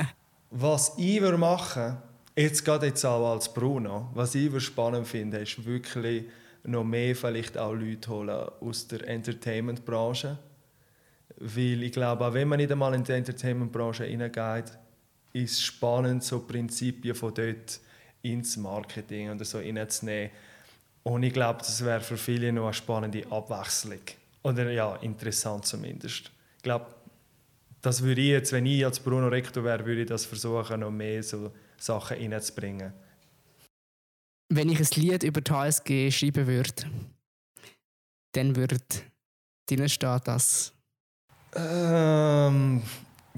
[laughs] was ich würde machen, jetzt gerade jetzt auch als Bruno, was ich würde spannend finde, ist wirklich noch mehr vielleicht auch Leute holen aus der Entertainment-Branche. Weil ich glaube, auch wenn man nicht einmal in die Entertainment-Branche hineingeht, ist es spannend, so Prinzipien von dort ins Marketing oder so hineinzunehmen. Und ich glaube, das wäre für viele noch eine spannende Abwechslung. Oder ja, interessant zumindest. Ich glaube, das würde ich jetzt, wenn ich als Bruno Rektor wäre, würde ich das versuchen, noch mehr so Sachen reinzubringen. Wenn ich ein Lied über die HSG schreiben würde, dann würde drinnen stehen, dass. Ähm,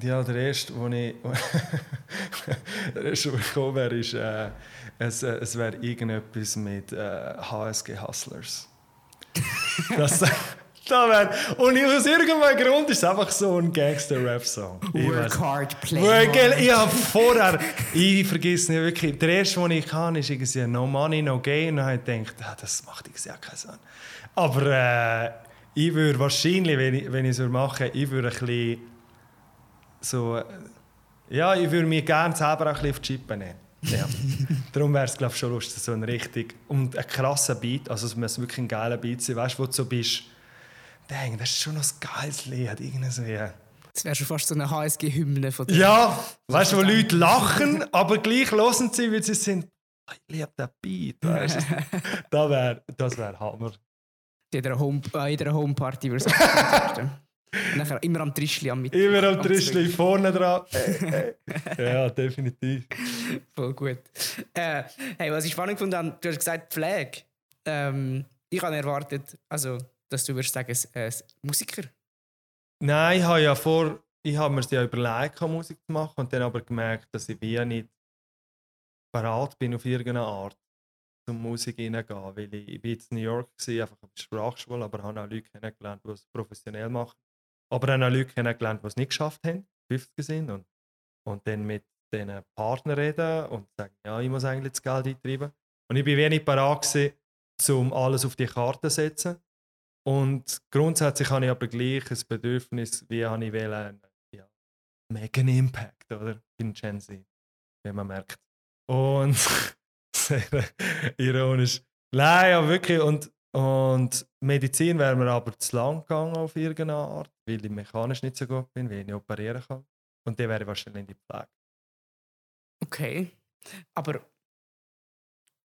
ja, der erste, wo ich, [laughs] der erste, wo ich gekommen wäre, ist, äh, es, äh, es wäre irgendetwas mit äh, HSG Hustlers. [laughs] das, da wär, und aus irgendeinem Grund ist es einfach so ein Gangster-Rap-Song. Work hard, play Work, hard. ich habe vorher, ich vergesse nicht wirklich, der erste, den ich kann, ist irgendwie No Money, No Gain. Und dann habe ich gedacht, ah, das macht irgendwie auch keinen Sinn. Aber äh, ich würde wahrscheinlich, wenn ich, wenn es würde machen würde, ich würde ein bisschen so, äh, ja, ich würde mir gerne selber auch ein bisschen auf die Chippe nehmen. Ja. [laughs] Darum wäre es, glaube ich, schon lustig, so ein richtig, und ein krasser Beat, also es muss wirklich ein geiler Beat sein, weißt du, wo du so bist, dang, das ist schon noch ein geiles Lied, irgendwie so, ja. Das wäre schon fast so eine HSG-Hymne von dir. Ja, weißt du, wo Leute lachen, [laughs] aber gleich hören sie, weil sie sind, «Ah, ich liebe den Beat. Weißt du? [laughs] das wäre das wär Hammer. jeder Home, an jeder Homeparty würde es. Nachher immer am Trischli am Mittag. Immer am Trischli vorne dran. [laughs] Ja, definitiv. Voll gut. Äh, hey, was ich spannend habe, du hast gesagt Pflege. Ähm, ich habe erwartet, also, dass du würdest sagen, äh, Musiker. Nein, ich habe ja vor, ich habe mir ja überlegt, Musik zu machen und dann aber gemerkt, dass ich wie nicht bereit bin auf irgendeine Art zum Musik hineingehen, weil ich, ich bin jetzt in New York gewesen, einfach auf der Sprachschule, aber habe auch Leute kennengelernt, die es professionell machen, aber habe auch Leute kennengelernt, die es nicht geschafft haben, 50 sind und, und dann mit diesen Partnern reden und sagen, ja, ich muss eigentlich das Geld eintreiben und ich bin wenig bereit gewesen, um alles auf die Karte zu setzen und grundsätzlich habe ich aber gleich ein Bedürfnis, wie habe ich wollen, ja, mega Impact, oder? In Gen Z, wie man merkt. Und [laughs] sehr ironisch. Nein, ja, wirklich. Und, und Medizin wäre mir aber zu lang gegangen auf irgendeine Art, weil ich mechanisch nicht so gut bin, weil ich nicht operieren kann. Und dann wäre ich wahrscheinlich in die Pflege. Okay. Aber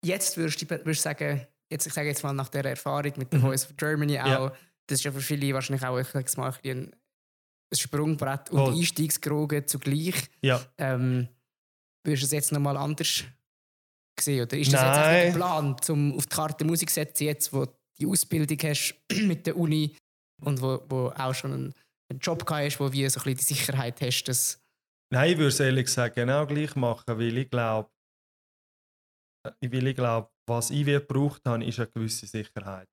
jetzt würdest du, würdest sagen, jetzt, ich sage jetzt mal nach der Erfahrung mit der Mhm. Voice of Germany auch, Ja. das ist ja für viele wahrscheinlich auch ich sag's mal, ein, ein Sprungbrett und Voll. Einstiegsgrogen zugleich. Ja. Ähm, würdest du es jetzt nochmal anders sehen? Oder ist das jetzt Nein. eigentlich der Plan, um auf die Karte Musik zu setzen, jetzt wo du die Ausbildung hast [clears throat] mit der Uni und wo, wo auch schon einen, einen Job hast, wo wie so ein bisschen die Sicherheit hast, dass Nein, ich würde es ehrlich gesagt genau gleich machen, weil ich glaube, weil ich glaube, was ich gebraucht habe, ist eine gewisse Sicherheit.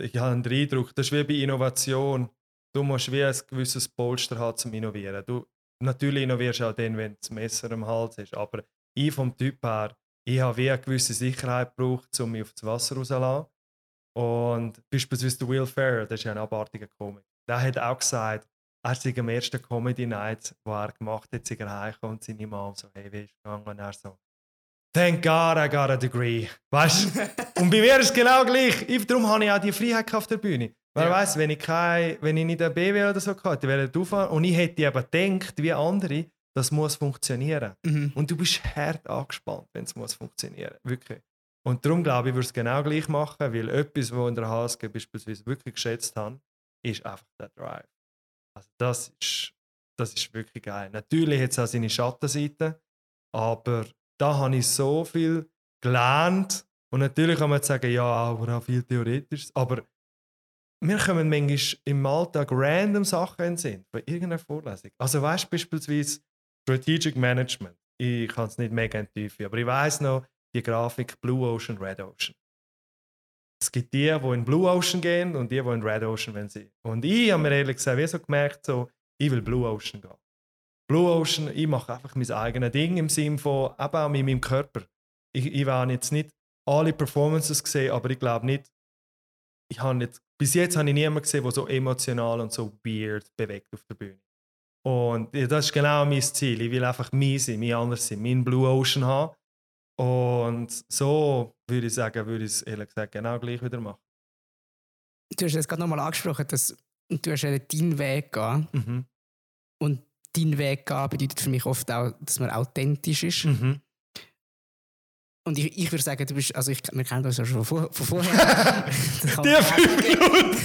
Ich habe den Eindruck, das ist wie bei Innovation. Du musst wie ein gewisses Polster haben zum Innovieren. Du, natürlich innovierst du auch dann, wenn du das Messer am Hals hast, aber ich vom Typ her, ich habe wie eine gewisse Sicherheit gebraucht, um mich auf das Wasser rauszulassen. Und beispielsweise der Will Ferrell, das ist ja ein abartiger Comic, der hat auch gesagt, er sei am ersten Comedy Night, wo er gemacht hat, sei er heimgekommen und seine Mom so, hey, wie ist es gegangen? Und er so, Thank God I got a degree. Weißt? [laughs] Und bei mir ist es genau gleich. Ich, darum habe ich auch die Freiheit auf der Bühne. Weil Ja. weißt, wenn ich kein, wenn ich nicht ein BW oder so hatte, ich wäre auffahren und ich hätte eben gedacht, wie andere, das muss funktionieren. Mhm. Und du bist hart angespannt, wenn es muss funktionieren. Wirklich. Und darum glaube ich, würde es genau gleich machen, weil etwas, was in der HSG beispielsweise wirklich geschätzt haben, ist einfach der Drive. Also das ist, das ist wirklich geil. Natürlich hat es auch seine Schattenseiten, aber da habe ich so viel gelernt. Und natürlich kann man jetzt sagen, ja, aber auch viel theoretisch. Aber mir kommen manchmal im Alltag random Sachen in den Sinn, bei irgendeiner Vorlesung. Also weißt du beispielsweise Strategic Management. Ich kann es nicht mega Tiefe, aber ich weiß noch die Grafik Blue Ocean, Red Ocean. Es gibt die, die in Blue Ocean gehen und die, die in Red Ocean wenn sie. Und ich habe mir ehrlich gesagt wie so gemerkt, so, ich will Blue Ocean gehen. Blue Ocean, ich mache einfach mein eigenes Ding im Sinne von, eben auch mit meinem Körper. Ich, ich habe jetzt nicht alle Performances gesehen, aber ich glaube nicht, ich habe jetzt, bis jetzt habe ich niemanden gesehen, der so emotional und so weird bewegt auf der Bühne. Und ja, das ist genau mein Ziel. Ich will einfach mein sein, mein anders sein, mein Blue Ocean haben. Und so würde ich sagen, würde ich es ehrlich gesagt genau gleich wieder machen. Du hast jetzt gerade nochmal angesprochen, dass du hast deinen Weg gehen. Mhm. Und dein Weg gehen bedeutet für mich oft auch, dass man authentisch ist. Mhm. Und ich, ich würde sagen, du bist, also ich, wir kennen uns ja schon von, von vorher. [laughs] Die fünf. Minuten!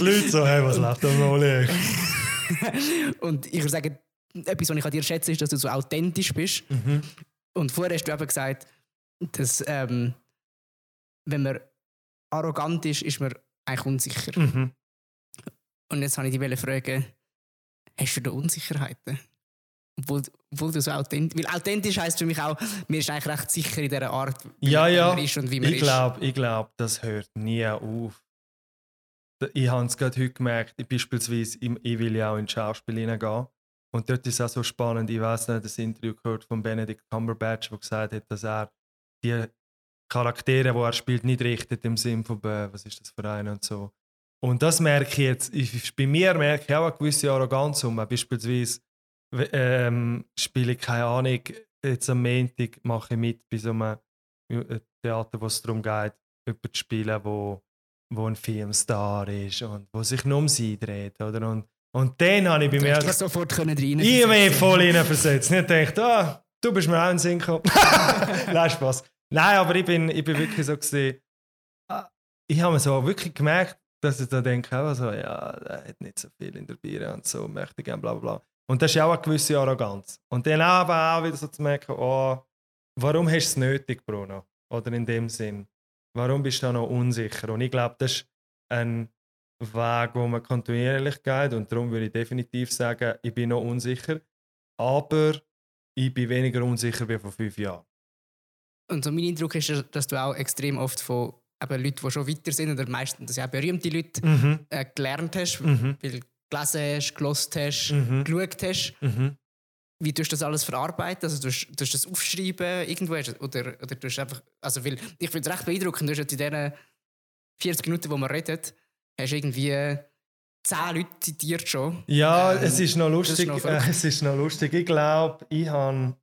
Die Leute so, hey, was läuft da nicht? [laughs] Und ich würde sagen, etwas, was ich an dir schätze, ist, dass du so authentisch bist. Mhm. Und vorher hast du eben gesagt, dass ähm, wenn man arrogant ist, ist man eigentlich unsicher. Mhm. Und jetzt habe ich dich fragen, hast du da Unsicherheiten? Obwohl, obwohl du so authentisch Weil authentisch heisst für mich auch, man ist eigentlich recht sicher in dieser Art, wie Ja, man, ja. ist und wie man Ich ist. glaube, ich glaub, das hört nie auf. Ich habe es gerade heute gemerkt, beispielsweise, ich, will ja auch in Schauspiel hineingehen. Und dort ist es auch so spannend, ich weiß nicht, das Interview gehört von Benedict Cumberbatch, der gesagt hat, dass er die Charaktere, die er spielt, nicht richtet im Sinn von, äh, was ist das für einer und so. Und das merke ich jetzt, ich, bei mir merke ich auch eine gewisse Arroganz um. Beispielsweise ähm, spiele ich keine Ahnung, jetzt am Montag mache ich mit bei so einem äh, Theater, wo es darum geht, jemanden zu spielen, wo, wo ein Filmstar ist und wo sich nur um sie dreht. Oder? Und, und dann habe ich bei mir dich sofort können rein. ich mich voll reinversetzt. Nicht gedacht, ah, du bist mir auch ein Sinn gekommen. [laughs] Nein, Spaß. Nein, aber ich bin, ich bin wirklich so gesehen. ah, Ich habe mir so wirklich gemerkt, dass ich da denke, auch so, ja, der hat nicht so viel in der Biere und so, möchte gerne, bla bla bla. Und das ist ja auch eine gewisse Arroganz. Und dann aber auch wieder so zu merken, oh, warum hast du es nötig, Bruno? Oder in dem Sinn, warum bist du da noch unsicher? Und ich glaube, das ist ein Weg, wo man kontinuierlich geht. Und darum würde ich definitiv sagen, ich bin noch unsicher. Aber ich bin weniger unsicher wie vor fünf Jahren. Und so mein Eindruck ist, dass du auch extrem oft von eben Leuten, die schon weiter sind, oder meistens auch berühmte Leute, Mhm. äh, gelernt hast, Mhm. weil du gelesen hast, gelost hast, Mhm. geschaut hast. Mhm. Wie tust du das alles verarbeiten? Also tust, tust du das aufschreiben irgendwo? Oder, oder tust du einfach, also weil, ich finde es recht beeindruckend, du hast in diesen 40 Minuten, wo wir reden, hast du irgendwie 10 Leute zitiert schon. Ja, Ähm, es ist noch lustig. noch äh, es ist noch lustig. Ich glaube, ich habe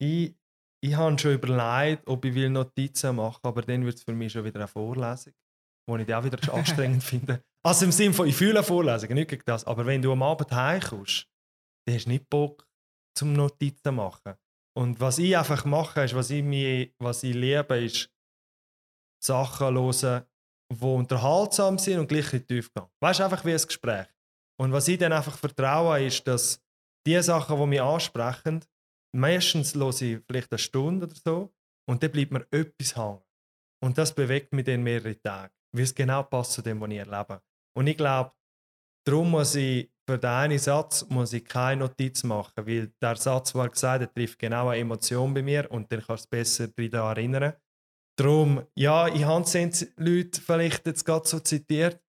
ich, ich han schon überlegt, ob ich will Notizen machen aber dann wird es für mich schon wieder eine Vorlesung, die ich auch wieder anstrengend [laughs] finde. Also im Sinne von, ich fühle eine Vorlesung, nicht gegen das. Aber wenn du am Abend heimkommst, dann hast du nicht Bock zum Notizen machen. Und was ich einfach mache, ist, was ich, mir, was ich liebe, ist Sachen hören, die unterhaltsam sind und gleich in die Tiefe gehen. Weißt du, einfach wie ein Gespräch. Und was ich dann einfach vertraue, ist, dass die Sachen, die mich ansprechen, meistens höre ich vielleicht eine Stunde oder so und dann bleibt mir etwas hängen. Und das bewegt mich dann mehrere Tage, weil es genau passt zu dem, was ich erlebe. Und ich glaube, darum muss ich für den einen Satz muss ich keine Notiz machen, weil der Satz, den er gesagt hat, trifft genau eine Emotion bei mir und dann kannst du es besser daran erinnern. Darum, ja, ich habe zehn Leute vielleicht jetzt gerade so zitiert,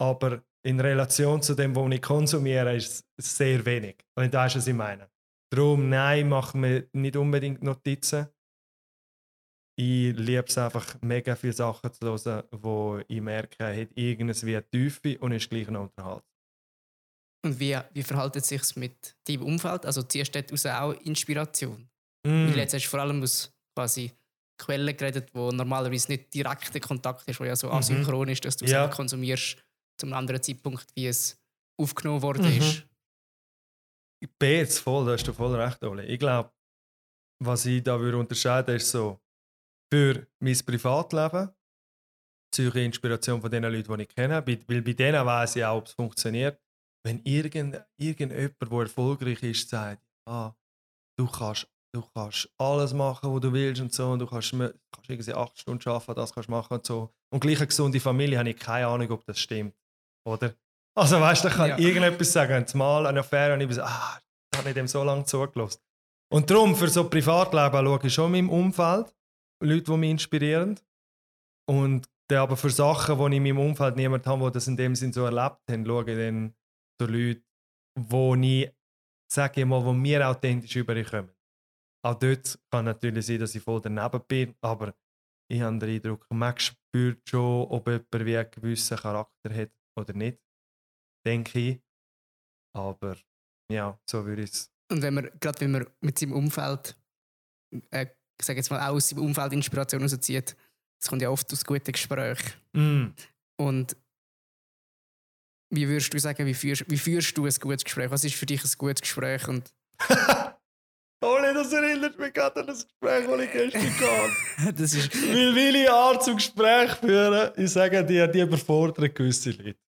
aber in Relation zu dem, was ich konsumiere, ist es sehr wenig. Und das ist, was ich meine. Darum, nein, mache mir nicht unbedingt Notizen. Ich liebe es einfach, mega viele Sachen zu hören, wo ich merke, er hat irgendwas wie eine Tiefe und ist gleich noch unterhalten. Und wie, wie verhält es sich mit deinem Umfeld? Also ziehst du daraus auch Inspiration? Mm. Weil jetzt hast du vor allem aus quasi Quellen geredet, wo normalerweise nicht direkter Kontakt ist, wo ja so Mhm. asynchron ist, dass du es Ja. einfach konsumierst zu einem anderen Zeitpunkt, wie es aufgenommen worden Mhm. ist. Ich bin jetzt voll, da hast du voll recht, Oli. Ich glaube, was ich da würde unterscheiden ist so, für mein Privatleben ziehe ich Inspiration von den Leuten, die ich kenne, weil bei denen weiß ich auch, ob es funktioniert. Wenn irgend, irgendjemand, der erfolgreich ist, sagt, ah, du kannst, du kannst alles machen, was du willst und so, und du kannst, kannst irgendwie acht Stunden arbeiten, das kannst du machen und so. Und gleich eine gesunde Familie, habe ich keine Ahnung, ob das stimmt. Oder? Also weißt du, ich kann Ja. irgendetwas sagen, und mal eine Affäre und ich bin so, ah, da habe ich dem so lange zugelassen. Und darum, für so Privatleben schaue ich schon in meinem Umfeld Leute, die mich inspirieren. Und dann aber für Sachen, die ich in meinem Umfeld niemand habe, die das in dem Sinn so erlebt haben, schaue ich dann so Leute, wo ich, sage ich mal, wo mir authentisch überkommen. Auch dort kann natürlich sein, dass ich voll daneben bin, aber ich habe den Eindruck, man spürt schon, ob jemand wie einen gewissen Charakter hat oder nicht. Denke ich. Aber ja, so würde ich es. Und wenn man, gerade wenn man mit seinem Umfeld, äh, ich sage jetzt mal, auch aus seinem Umfeld Inspiration rauszieht, das kommt ja oft aus guten Gesprächen. Mm. Und wie würdest du sagen, wie führst, wie führst du ein gutes Gespräch? Was ist für dich ein gutes Gespräch? Und [laughs] Oli, das erinnert mich gerade an das Gespräch, das ich gestern [laughs] hatte. das ist, Weil meine Art zum Gespräch führen, ich sage dir, die überfordern gewisse Leute.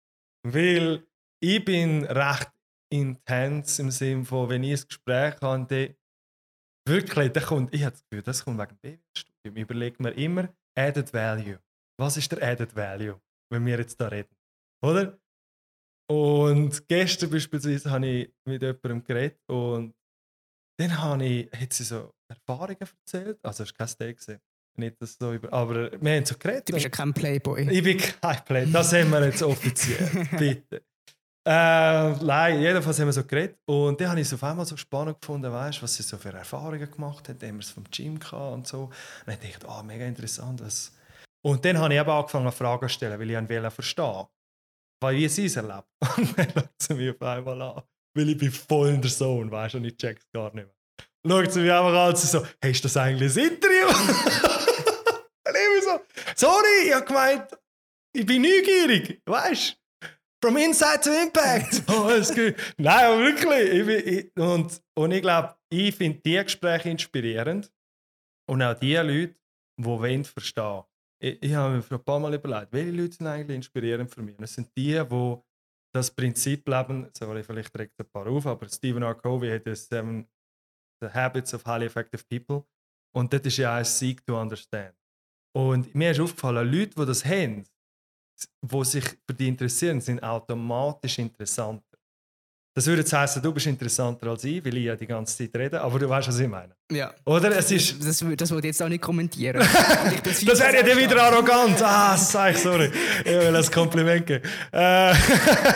Weil ich bin recht intens im Sinne von, wenn ich ein Gespräch habe, dann wirklich, dann kommt, ich habe das Gefühl, das kommt wegen dem BWL-Studium. Ich überlege mir immer Added Value. Was ist der Added Value, wenn wir jetzt da reden? Oder? Und gestern beispielsweise habe ich mit jemandem geredet und dann habe ich, hat sie so Erfahrungen erzählt. Also, es war kein Steak. gewesen. Nicht das so über, aber wir haben so geredet. du bist ja kein Playboy. Ich bin kein Play. Das haben wir jetzt offiziell. [laughs] Bitte. Äh, nein, jedenfalls haben wir so geredet. Und dann habe ich es auf einmal so spannend gefunden, weißt, was sie so für Erfahrungen gemacht hat. Dann haben wir es vom Gym gehabt und so. Und dann dachte ich, ah, mega interessant. Was. Und dann habe ich eben angefangen, Fragen zu stellen, weil ich ihn verstehen weil wie sie es erlebt. [laughs] Und dann schaut sie mich auf einmal an, weil ich bin voll in der Zone, weißt du, und ich check's gar nicht mehr. Schaut sie mich einfach an und sie so, hast du das eigentlich ein Interview? [laughs] und ich so, sorry, ich habe gemeint, ich bin neugierig, weißt du? From inside to impact. [laughs] oh, es geht. Nein, wirklich. Ich bin, ich, und, und ich glaube, ich finde diese Gespräche inspirierend. Und auch die Leute, die wollen verstehen. Ich, ich habe mir für ein paar Mal überlegt, welche Leute sind eigentlich inspirierend für mich? Und es sind die, die das Prinzip leben, ich vielleicht direkt ein paar auf, aber Stephen R. Covey hat das Seven The Habits of Highly Effective People. Und das ist ja ein Seek to Understand. Und mir ist aufgefallen, Leute, die das haben, die sich für die interessieren, sind automatisch interessanter. Das würde jetzt heißen, du bist interessanter als ich, weil ich ja die ganze Zeit rede, aber du weißt, was ich meine. Ja. Oder? Es ist. Das, wür- das wollte ich jetzt auch nicht kommentieren. [laughs] Viel Das wäre ja dann wieder arrogant. Ah, sag ich, sorry. Ich will ein Kompliment geben. Äh,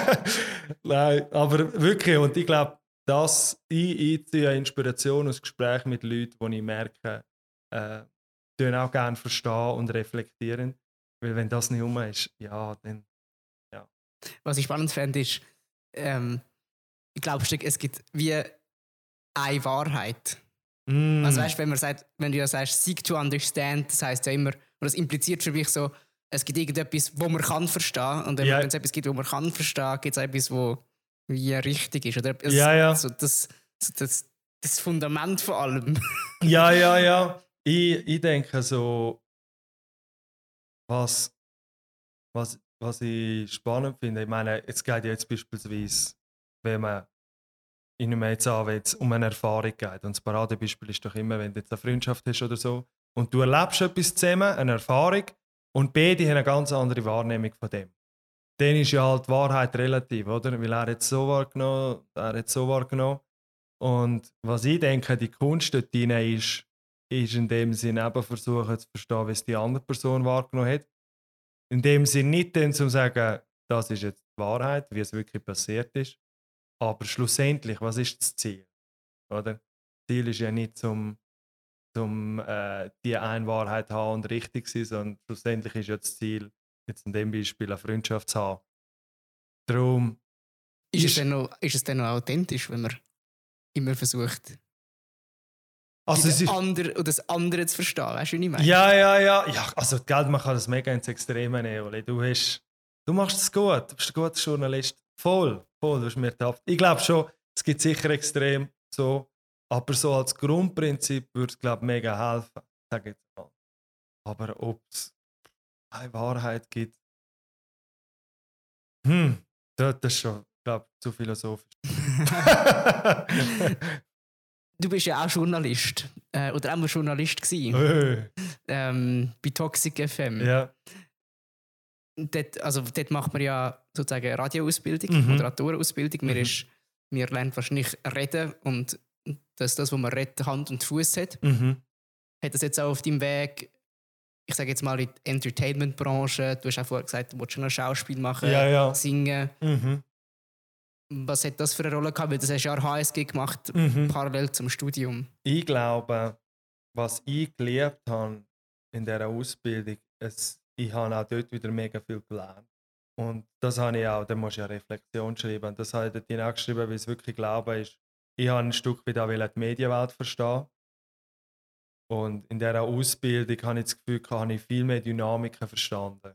[laughs] Nein, aber wirklich, und ich glaube, dass ich, ich ziehe Inspiration aus Gesprächen mit Leuten, die ich merke, äh, die auch gerne verstehen und reflektieren. Weil wenn das nicht um ist, ja, dann. Was ich spannend fände, ist, ähm, ich glaube, es gibt wie eine Wahrheit. Mm, Also weißt, wenn man sagt, wenn du ja sagst, seek to understand, das heißt ja immer, und das impliziert für mich so, es gibt irgendetwas, wo man kann verstehen, und wenn wenn es etwas gibt, wo man kann verstehen, gibt es etwas, wo wie richtig ist, oder? Es, Ja, ja. So das, so das, das Fundament von allem. [laughs] Ja, ja, ja. Ich, ich denke so, was, was, was ich spannend finde, ich meine, es geht ja jetzt beispielsweise, wenn man ich nehme jetzt an, wenn es um eine Erfahrung geht. Und das Paradebeispiel ist doch immer, wenn du jetzt eine Freundschaft hast oder so und du erlebst etwas zusammen, eine Erfahrung, und beide haben eine ganz andere Wahrnehmung von dem. Dann ist ja halt die Wahrheit relativ, oder? Weil er es so wahrgenommen, er hat so wahrgenommen. Und was ich denke, die Kunst dort drin ist, ist in dem Sinne eben versuchen zu verstehen, wie es die andere Person wahrgenommen hat. In dem Sinne nicht dann zu sagen, das ist jetzt die Wahrheit, wie es wirklich passiert ist. Aber schlussendlich, was ist das Ziel? Oder? Das Ziel ist ja nicht zum, zum äh, die eine Wahrheit zu haben und richtig zu sein, sondern schlussendlich ist ja das Ziel, jetzt in dem Beispiel eine Freundschaft zu haben. Darum, Ist, es Ist- dann noch, ist es dann noch authentisch, wenn man immer versucht? Also es ist, andere, und das andere zu verstehen. Weißt du, wie ich meine? ja, ja, ja, ja. Also Geld, man kann das mega ins Extreme nehmen. Du, hast, du machst es gut, du bist ein guter Journalist. Voll, voll, du hast mir gedacht. Ich glaube schon, es gibt sicher extrem so, aber so als Grundprinzip würde es, glaube ich, mega helfen. Sag ich jetzt mal. Aber ob es eine Wahrheit gibt, hm, das das ist schon, glaube ich, zu philosophisch. [laughs] Du bist ja auch Journalist. Äh, oder auch mal Journalist gewesen. Äh, ähm, bei Toxic FM. ja. Dort, also dort macht man ja sozusagen Radioausbildung, Mhm. Moderatorenausbildung. Man, Mhm. ist, man lernt wahrscheinlich reden und dass das, was man redet, Hand und Fuß hat. Mhm. Hat das jetzt auch auf deinem Weg, ich sage jetzt mal in die Entertainment-Branche, du hast auch vorher gesagt, du wolltest schon noch Schauspiel machen, Ja, ja. singen. Mhm. Was hat das für eine Rolle gehabt? Weil das hast ja HSG gemacht, Mhm. parallel zum Studium. Ich glaube, was ich gelernt habe in dieser Ausbildung, es, ich habe auch dort wieder mega viel gelernt. Und das habe ich auch, da musst du ja Reflexion schreiben. Und das habe ich dort hineingeschrieben, weil ich es wirklich glaube ist, ich habe ein Stück weit die Medienwelt verstehen. Und in dieser Ausbildung habe ich das Gefühl, habe ich viel mehr Dynamiken verstanden.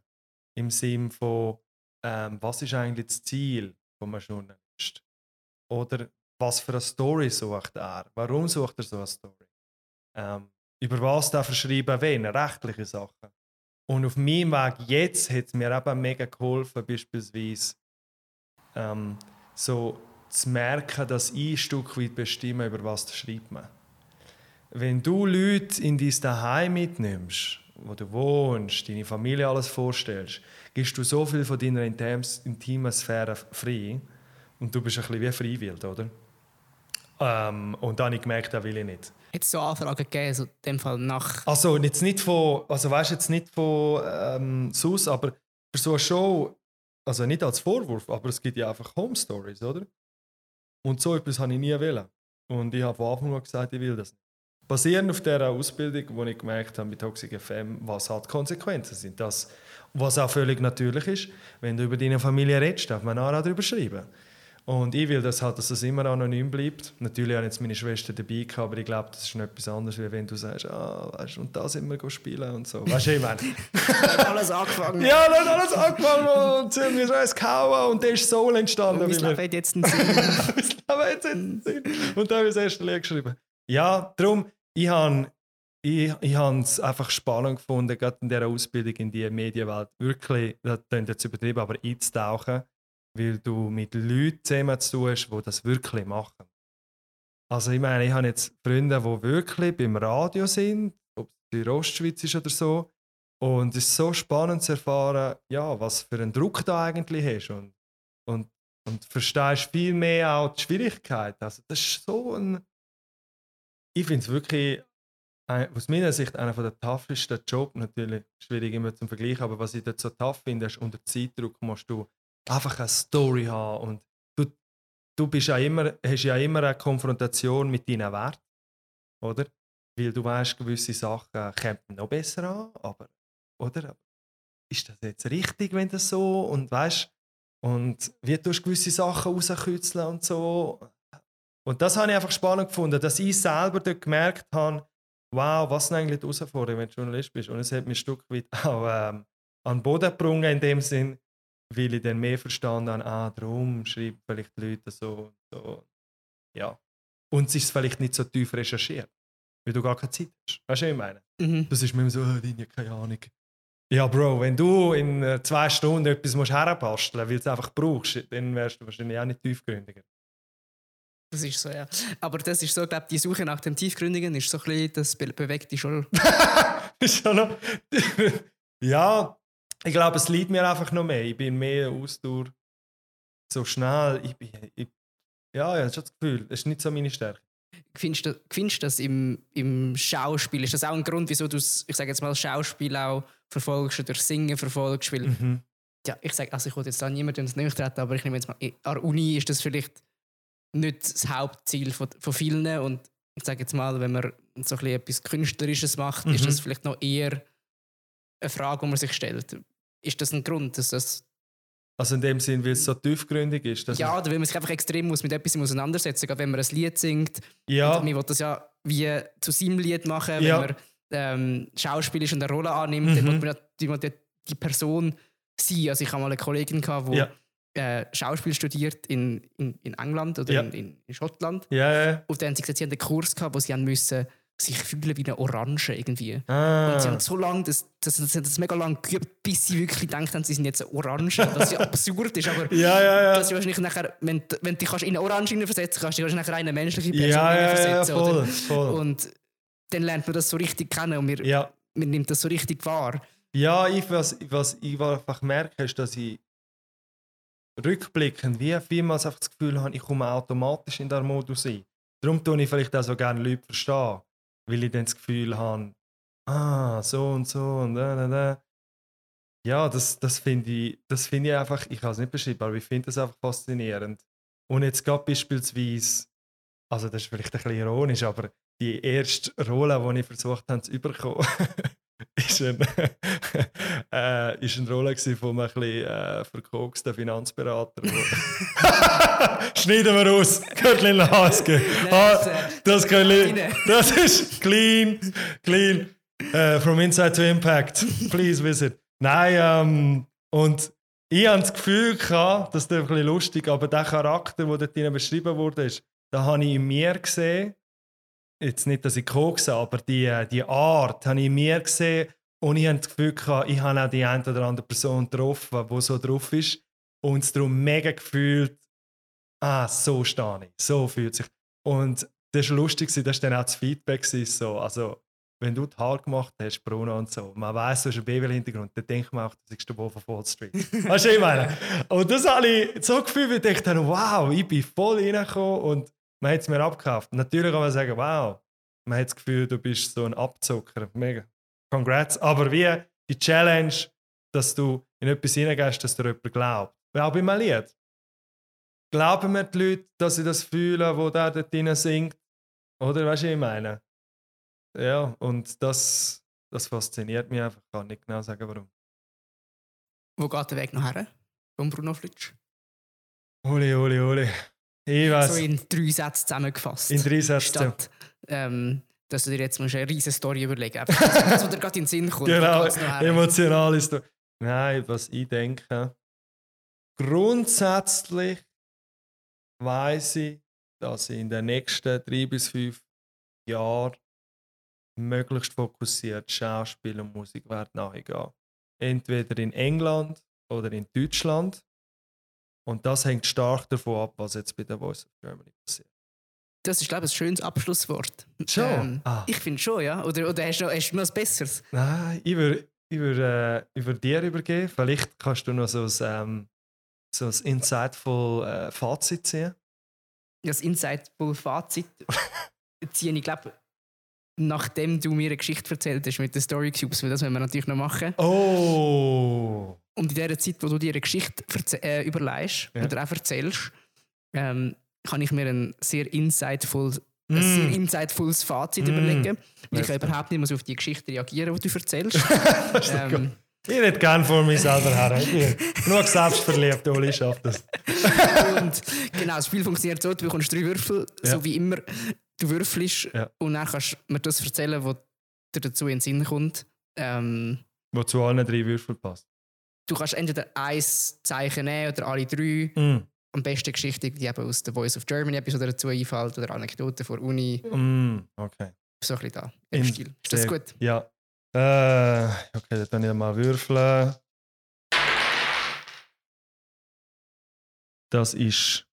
Im Sinne von, ähm, was ist eigentlich das Ziel von einem Journalist? Oder was für eine Story sucht er? Warum sucht er so eine Story? Ähm, über was darf er schreiben, wen? Rechtliche Sachen. Und auf meinem Weg jetzt hat es mir eben mega geholfen, beispielsweise ähm, so zu merken, dass ich ein Stück weit bestimme, über was schreibt man. Wenn du Leute in dein Daheim mitnimmst, wo du wohnst, deine Familie alles vorstellst, gibst du so viel von deiner intimen Sphäre frei und du bist ein bisschen wie freiwillig, oder? Ähm, und dann habe ich gemerkt, das will ich nicht. Hat es so Anfragen gegeben, so in dem Fall nach. Also jetzt nicht von, also weißt jetzt nicht von ähm, SUS, aber für so eine Show, also nicht als Vorwurf, aber es gibt ja einfach Home Stories, oder? Und so etwas habe ich nie wollen. Und ich habe von Anfang an gesagt, ich will das nicht. Basierend auf dieser Ausbildung, wo ich gemerkt habe mit Toxic FM, was halt Konsequenzen sind. Das, was auch völlig natürlich ist, wenn du über deine Familie redest, darf man auch darüber schreiben. Und ich will das halt, dass es immer anonym bleibt. Natürlich habe jetzt meine Schwester dabei gehabt, aber ich glaube, das ist schon etwas anderes, als wenn du sagst, ah, weißt, und da sind wir spielen und so. Weißt du, ich meine? alles angefangen. ja, dann hat alles angefangen und sind wir eins gehauen [laughs] und da ist Soul entstanden. Mein wie wir- Leben hat jetzt einen Sinn. das Leben hat Sinn. Und dann habe ich das erste Lied geschrieben. Ja, darum, ich habe ich, ich habe es einfach spannend gefunden, gerade in dieser Ausbildung in die Medienwelt, wirklich, das klingt jetzt übertrieben, aber einzutauchen, weil du mit Leuten zusammen hast, die das wirklich machen. Also ich meine, ich habe jetzt Freunde, die wirklich beim Radio sind, ob es in Ostschweiz ist oder so, und es ist so spannend zu erfahren, ja, was für einen Druck da eigentlich hast und, und, und verstehst viel mehr auch die Schwierigkeit. Also das ist so ein, ich finde es wirklich aus meiner Sicht einer der toughesten Jobs, natürlich schwierig immer zum Vergleich, aber was ich dort so tough finde, ist, unter Zeitdruck musst du einfach eine Story haben und du, du bist ja immer, hast ja immer eine Konfrontation mit deinen Werten, oder? Weil du weißt, gewisse Sachen kommen noch besser an, aber, oder? Ist das jetzt richtig, wenn das so und weißt und wie tust du gewisse Sachen rauskitzeln und so. Und das habe ich einfach spannend gefunden, dass ich selber dort gemerkt habe, wow, was sind eigentlich die Herausforderungen, wenn du Journalist bist. Und es hat mich ein Stück weit [laughs] auch ähm, an den Boden gebrungen in dem Sinn, weil ich dann mehr verstanden habe, ah, darum schreiben vielleicht die Leute so und so. Ja. Und es ist vielleicht nicht so tief recherchiert, weil du gar keine Zeit hast. Weißt du, was ich meine? Mhm. Das ist mir immer so, oh, Linie, keine Ahnung. Ja, Bro, wenn du in äh, zwei Stunden etwas musst herbasteln musst, weil du es einfach brauchst, dann wärst du wahrscheinlich auch nicht tiefgründiger. Das ist so, ja. Aber das ist so, glaube die Suche nach dem Tiefgründigen ist so ein bisschen, das be bewegt dich schon. [laughs] ist schon noch. [laughs] ja, ich glaube, es liegt mir einfach noch mehr. Ich bin mehr Ausdauer. So schnell. Ich bin, ich, ja, ich habe schon das Gefühl, das ist nicht so meine Stärke. Findest du, findest du das im, im Schauspiel? Ist das auch ein Grund, wieso du, ich sage jetzt mal, Schauspiel auch verfolgst oder Singen verfolgst? Weil, Mhm. ja, ich sage, also ich wollte jetzt da niemandem ins treten, aber ich nehme jetzt mal, an der Uni ist das vielleicht nicht das Hauptziel von, von vielen und ich sage jetzt mal, wenn man so ein bisschen etwas Künstlerisches macht, ist Mhm. das vielleicht noch eher eine Frage, die man sich stellt. Ist das ein Grund, dass das Also in dem Sinn, weil es so tiefgründig ist. Ja, oder weil man sich einfach extrem muss mit etwas auseinandersetzen muss. Wenn man ein Lied singt, ja. und man will das ja wie zu seinem Lied machen, Ja. wenn man ähm, Schauspiel ist und eine Rolle annimmt, Mhm. dann muss man ja die, Person sein. Also ich habe mal eine Kollegin gehabt, die Ja. äh, Schauspiel studiert in, in, in England oder Ja. in, in, in Schottland. Ja, ja. Und dann haben sie gesagt, sie haben einen Kurs gehabt, wo sie haben müssen sich fühlen wie eine Orange irgendwie. Ah. Und sie haben so lange, das, das, das, das mega lange geübt, bis sie wirklich gedacht haben, sie sind jetzt eine Orange. Was ja [laughs] absurd ist, aber ja, ja, ja. dass wahrscheinlich nachher, wenn, du- wenn du dich kannst in eine Orange hineinversetzen kannst, du dich nachher in eine menschliche Person Ja, ja, ja, hineinversetzen. voll, voll. Und dann lernt man das so richtig kennen und wir, Ja, wir nimmt das so richtig wahr. ja ich, was, was ich einfach merke, ist, dass ich rückblickend wie vielmals einfach das Gefühl habe, ich komme automatisch in diesen Modus ein. Darum tue ich vielleicht auch so gerne Leute verstehen, weil ich dann das Gefühl habe, ah, so und so und da, da, da. Ja, das, das finde ich, das finde ich einfach, ich kann es nicht beschreiben, aber ich finde das einfach faszinierend. Und jetzt gerade beispielsweise, also das ist vielleicht ein bisschen ironisch, aber die erste Rolle, die ich versucht habe zu überkommen, [laughs] ist, ein, [laughs] äh, ist eine Rolle von einem ein bisschen äh, verkoksten Finanzberater. [laughs] Schneiden wir aus, Gürtel Haske. Ah, das, das ist clean, clean. Äh, from Inside to Impact. Please visit. Nein, ähm, und ich hatte das Gefühl, gehabt, das ist ein bisschen lustig, aber der Charakter, der dort beschrieben wurde, ist, da habe ich in mir gesehen, jetzt nicht, dass ich Koks aber die, äh, die Art habe ich mir gesehen und ich habe das Gefühl, gehabt, ich habe auch die eine oder andere Person getroffen, die so drauf ist und es darum mega gefühlt, ah, so stehe ich, so fühlt sich. Und das war lustig, das war dann auch das Feedback. So. Also, wenn du die Haare gemacht hast, Bruno und so, man weiss, du hast einen BWL-Hintergrund, dann denkt man auch, du bist der Wolf von Wall Street. weißt du, ich meine? [laughs] Und das habe ich so gefühlt, wie ich dachte, wow, ich bin voll reingekommen und man hat es mir abgekauft. Natürlich kann man sagen, wow, man hat das Gefühl, du bist so ein Abzucker. Mega. Congrats. Aber wie die Challenge, dass du in etwas hineingehst, dass dir jemand glaubt. Weil auch bei meinem Lied. Glauben mir die Leute, dass sie das fühlen, wo der dort drin singt? Oder weißt du, was ich meine? Ja, und das, das fasziniert mich einfach. Ich kann nicht genau sagen, warum. Wo geht der Weg noch her? Von Bruno Flitsch? Uli, uli, uli. Ich weiß. So in drei Sätzen zusammengefasst. in drei Sätzen. Statt, ähm, dass du dir jetzt musst eine riesige Story überlegen musst. Das, was dir gerade in den Sinn kommt. Genau, emotional ist du. Nein, was ich denke. Grundsätzlich weiß ich, dass ich in den nächsten drei bis fünf Jahren möglichst fokussiert Schauspiel und Musik werde nachgehen. Entweder in England oder in Deutschland. Und das hängt stark davon ab, was jetzt bei der Voice of Germany passiert. Das ist, glaube ich, ein schönes Abschlusswort. Schon? Ähm, Ah. Ich finde schon, ja. Oder, oder hast, du noch, hast du noch ein besseres? Nein, ich würde ich würd, äh, ich würd dir übergeben. Vielleicht kannst du noch so ein, ähm, so ein insightful äh, Fazit ziehen. Das Insightful-Fazit ziehe ich, glaube nachdem du mir eine Geschichte erzählt hast mit den Story Cubes, weil das wollen wir natürlich noch machen. Oh! Und in der Zeit, wo du dir eine Geschichte äh, überlegst Ja. oder auch erzählst, ähm, kann ich mir ein sehr insightful, ein Mm. sehr insightfules Fazit Mm. überlegen. Weil ich kann überhaupt nicht mehr so auf die Geschichte reagieren, die du erzählst. [laughs] Ähm, Ich rede gerne vor mir selber her. Genug selbstverliebt, Oli schafft das. [laughs] und genau, das Spiel funktioniert so, du bekommst drei Würfel, Ja. so wie immer. Du würfelst Ja. und dann kannst du mir das erzählen, was dir dazu in den Sinn kommt. Ähm, Wo zu allen drei Würfeln passt. Du kannst entweder ein Zeichen nehmen oder alle drei. Mm. Am besten Geschichte, die eben aus der Voice of Germany etwas oder dazu einfällt oder Anekdoten von der Uni. Mm. Okay. So ein bisschen da, im In- Stil. Ist das gut? Ja. Äh, okay, dann ich mal würfeln. Das ist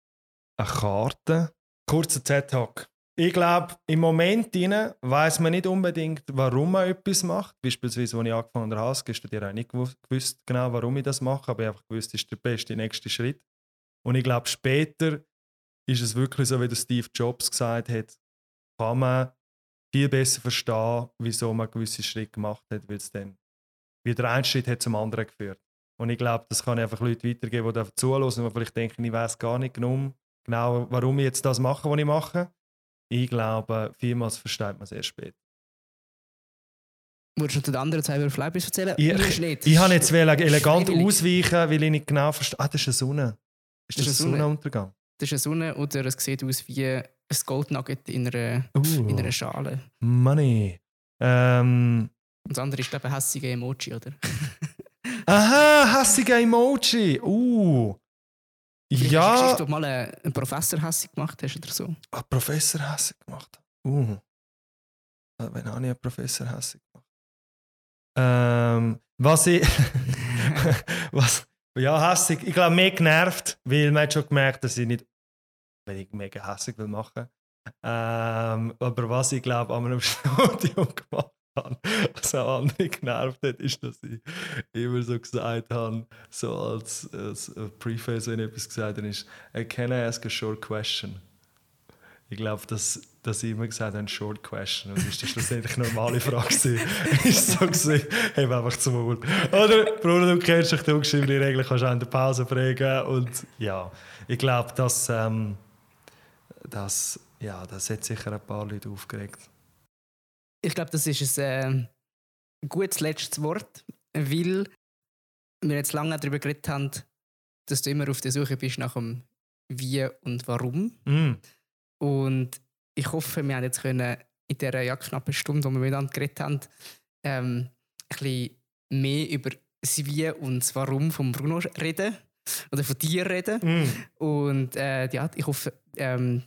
eine Karte. Kurzer Z-Hack. Ich glaube, im Moment weiß man nicht unbedingt, warum man etwas macht. Beispielsweise, als ich angefangen habe, Hask, ist dir auch nicht gewu- gewusst, genau, warum ich das mache, aber ich habe einfach gewusst, das ist der beste nächste Schritt. Und ich glaube, später ist es wirklich so, wie Steve Jobs gesagt hat, kann man viel besser verstehen, wieso man gewisse Schritte gemacht hat, weil es dann wieder ein Schritt hat zum anderen geführt. Und ich glaube, das kann ich einfach Leute weitergeben, die da zuhören und vielleicht denken, ich weiß gar nicht genau, warum ich jetzt das mache, was ich mache. Ich glaube, vielmals versteht man es erst später. Wolltest du den anderen zwei Würfeln auch erzählen? Ich- ist nicht. Ich habe jetzt wollen elegant freiwillig. ausweichen, weil ich nicht genau verstehe. Ah, das ist eine Sonne. Ist Das das, ist ein. Sonnenuntergang? Das ist eine Sonne oder es sieht aus wie ein Gold Nugget in einer, Uh, in einer Schale. Money. Ähm, Und das andere ist, glaube ich, ein hässiger Emoji, oder? [laughs] aha, hassiger Emoji. Uh. Vielleicht Ja. Ist eine Geschichte, wo du mal einen, Professor hässig gemacht hast oder so. Ah, Professor Hassig gemacht. Uh. Äh, Wenn habe ich einen Professor Hassig gemacht? Ähm, was ich. [laughs] [laughs] was, ja, hässig. Ich glaube, mehr genervt, weil man hat schon gemerkt, dass ich nicht unbedingt mega hässig will machen. Ähm, aber was ich glaube, an einem [laughs] Studium gemacht was auch andere genervt hat, ist, dass ich immer so gesagt habe, so als, als äh, Preface, wenn ich etwas gesagt habe, ist, "Hey, can I ask a short question? Ich glaube, dass, dass ich immer gesagt habe, short question. Und ist das schlussendlich eine normale Frage [laughs] ist so gewesen, hey, einfach zum Wohl. Oder, Bruder, du kennst dich, die ungeschriebene Regel kannst auch in der Pause fragen. Und ja, ich glaube, dass, ähm, das, ja, das hat sicher ein paar Leute aufgeregt. Ich glaube, das ist ein äh, gutes letztes Wort, weil wir jetzt lange darüber geredet haben, dass du immer auf der Suche bist nach dem Wie und Warum. Mm. Und ich hoffe, wir haben jetzt können in dieser ja, knappen Stunde, die wir miteinander geredet haben, ähm, ein bisschen mehr über das Wie und das Warum von Bruno reden. Oder von dir reden. Mm. Und äh, ja, ich hoffe, ähm,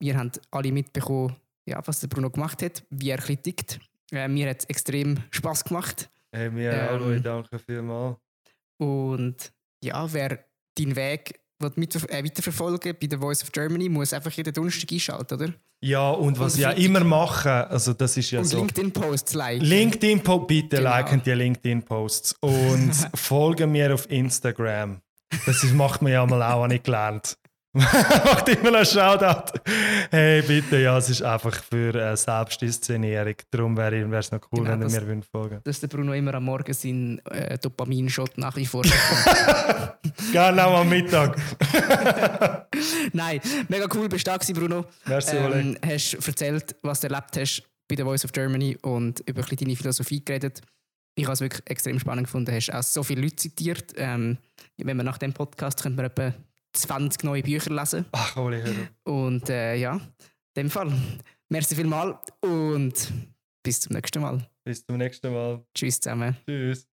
wir haben alle mitbekommen, ja, was der Bruno gemacht hat, wie er ein tickt. Äh, mir hat es extrem Spass gemacht. Hey, mir Ähm. auch, Louis, danke vielmals. Und ja, wer deinen Weg mit, äh, weiterverfolgen bei der Voice of Germany, muss einfach jeden Donnerstag einschalten, oder? Ja, und was Und ich ja immer mache, also das ist ja Und so. LinkedIn-Posts liken. LinkedIn po bitte Genau. liken die LinkedIn Posts und [laughs] folgen mir auf Instagram. Das ist, macht man ja mal auch, ich gelernt. [laughs] macht immer einen Shoutout. Hey, bitte, ja, es ist einfach für äh, Selbstinszenierung. Darum wäre es noch cool, Genau, wenn ihr mir folgen dass der Bruno immer am Morgen seinen äh, Dopaminshot nach wie vor [laughs] auch am Mittag. [laughs] Nein, mega cool bist du da Bruno. Merci, ähm, hast erzählt, was du erlebt hast bei der Voice of Germany und über ein bisschen deine Philosophie geredet. Ich habe es wirklich extrem spannend gefunden. Du hast auch so viele Leute zitiert. Ähm, wenn man nach dem Podcast könnte man etwa 20 neue Bücher lesen. Ach, hör auf. Und äh, ja, in dem Fall. Merci vielmals und bis zum nächsten Mal. Bis zum nächsten Mal. Tschüss zusammen. Tschüss.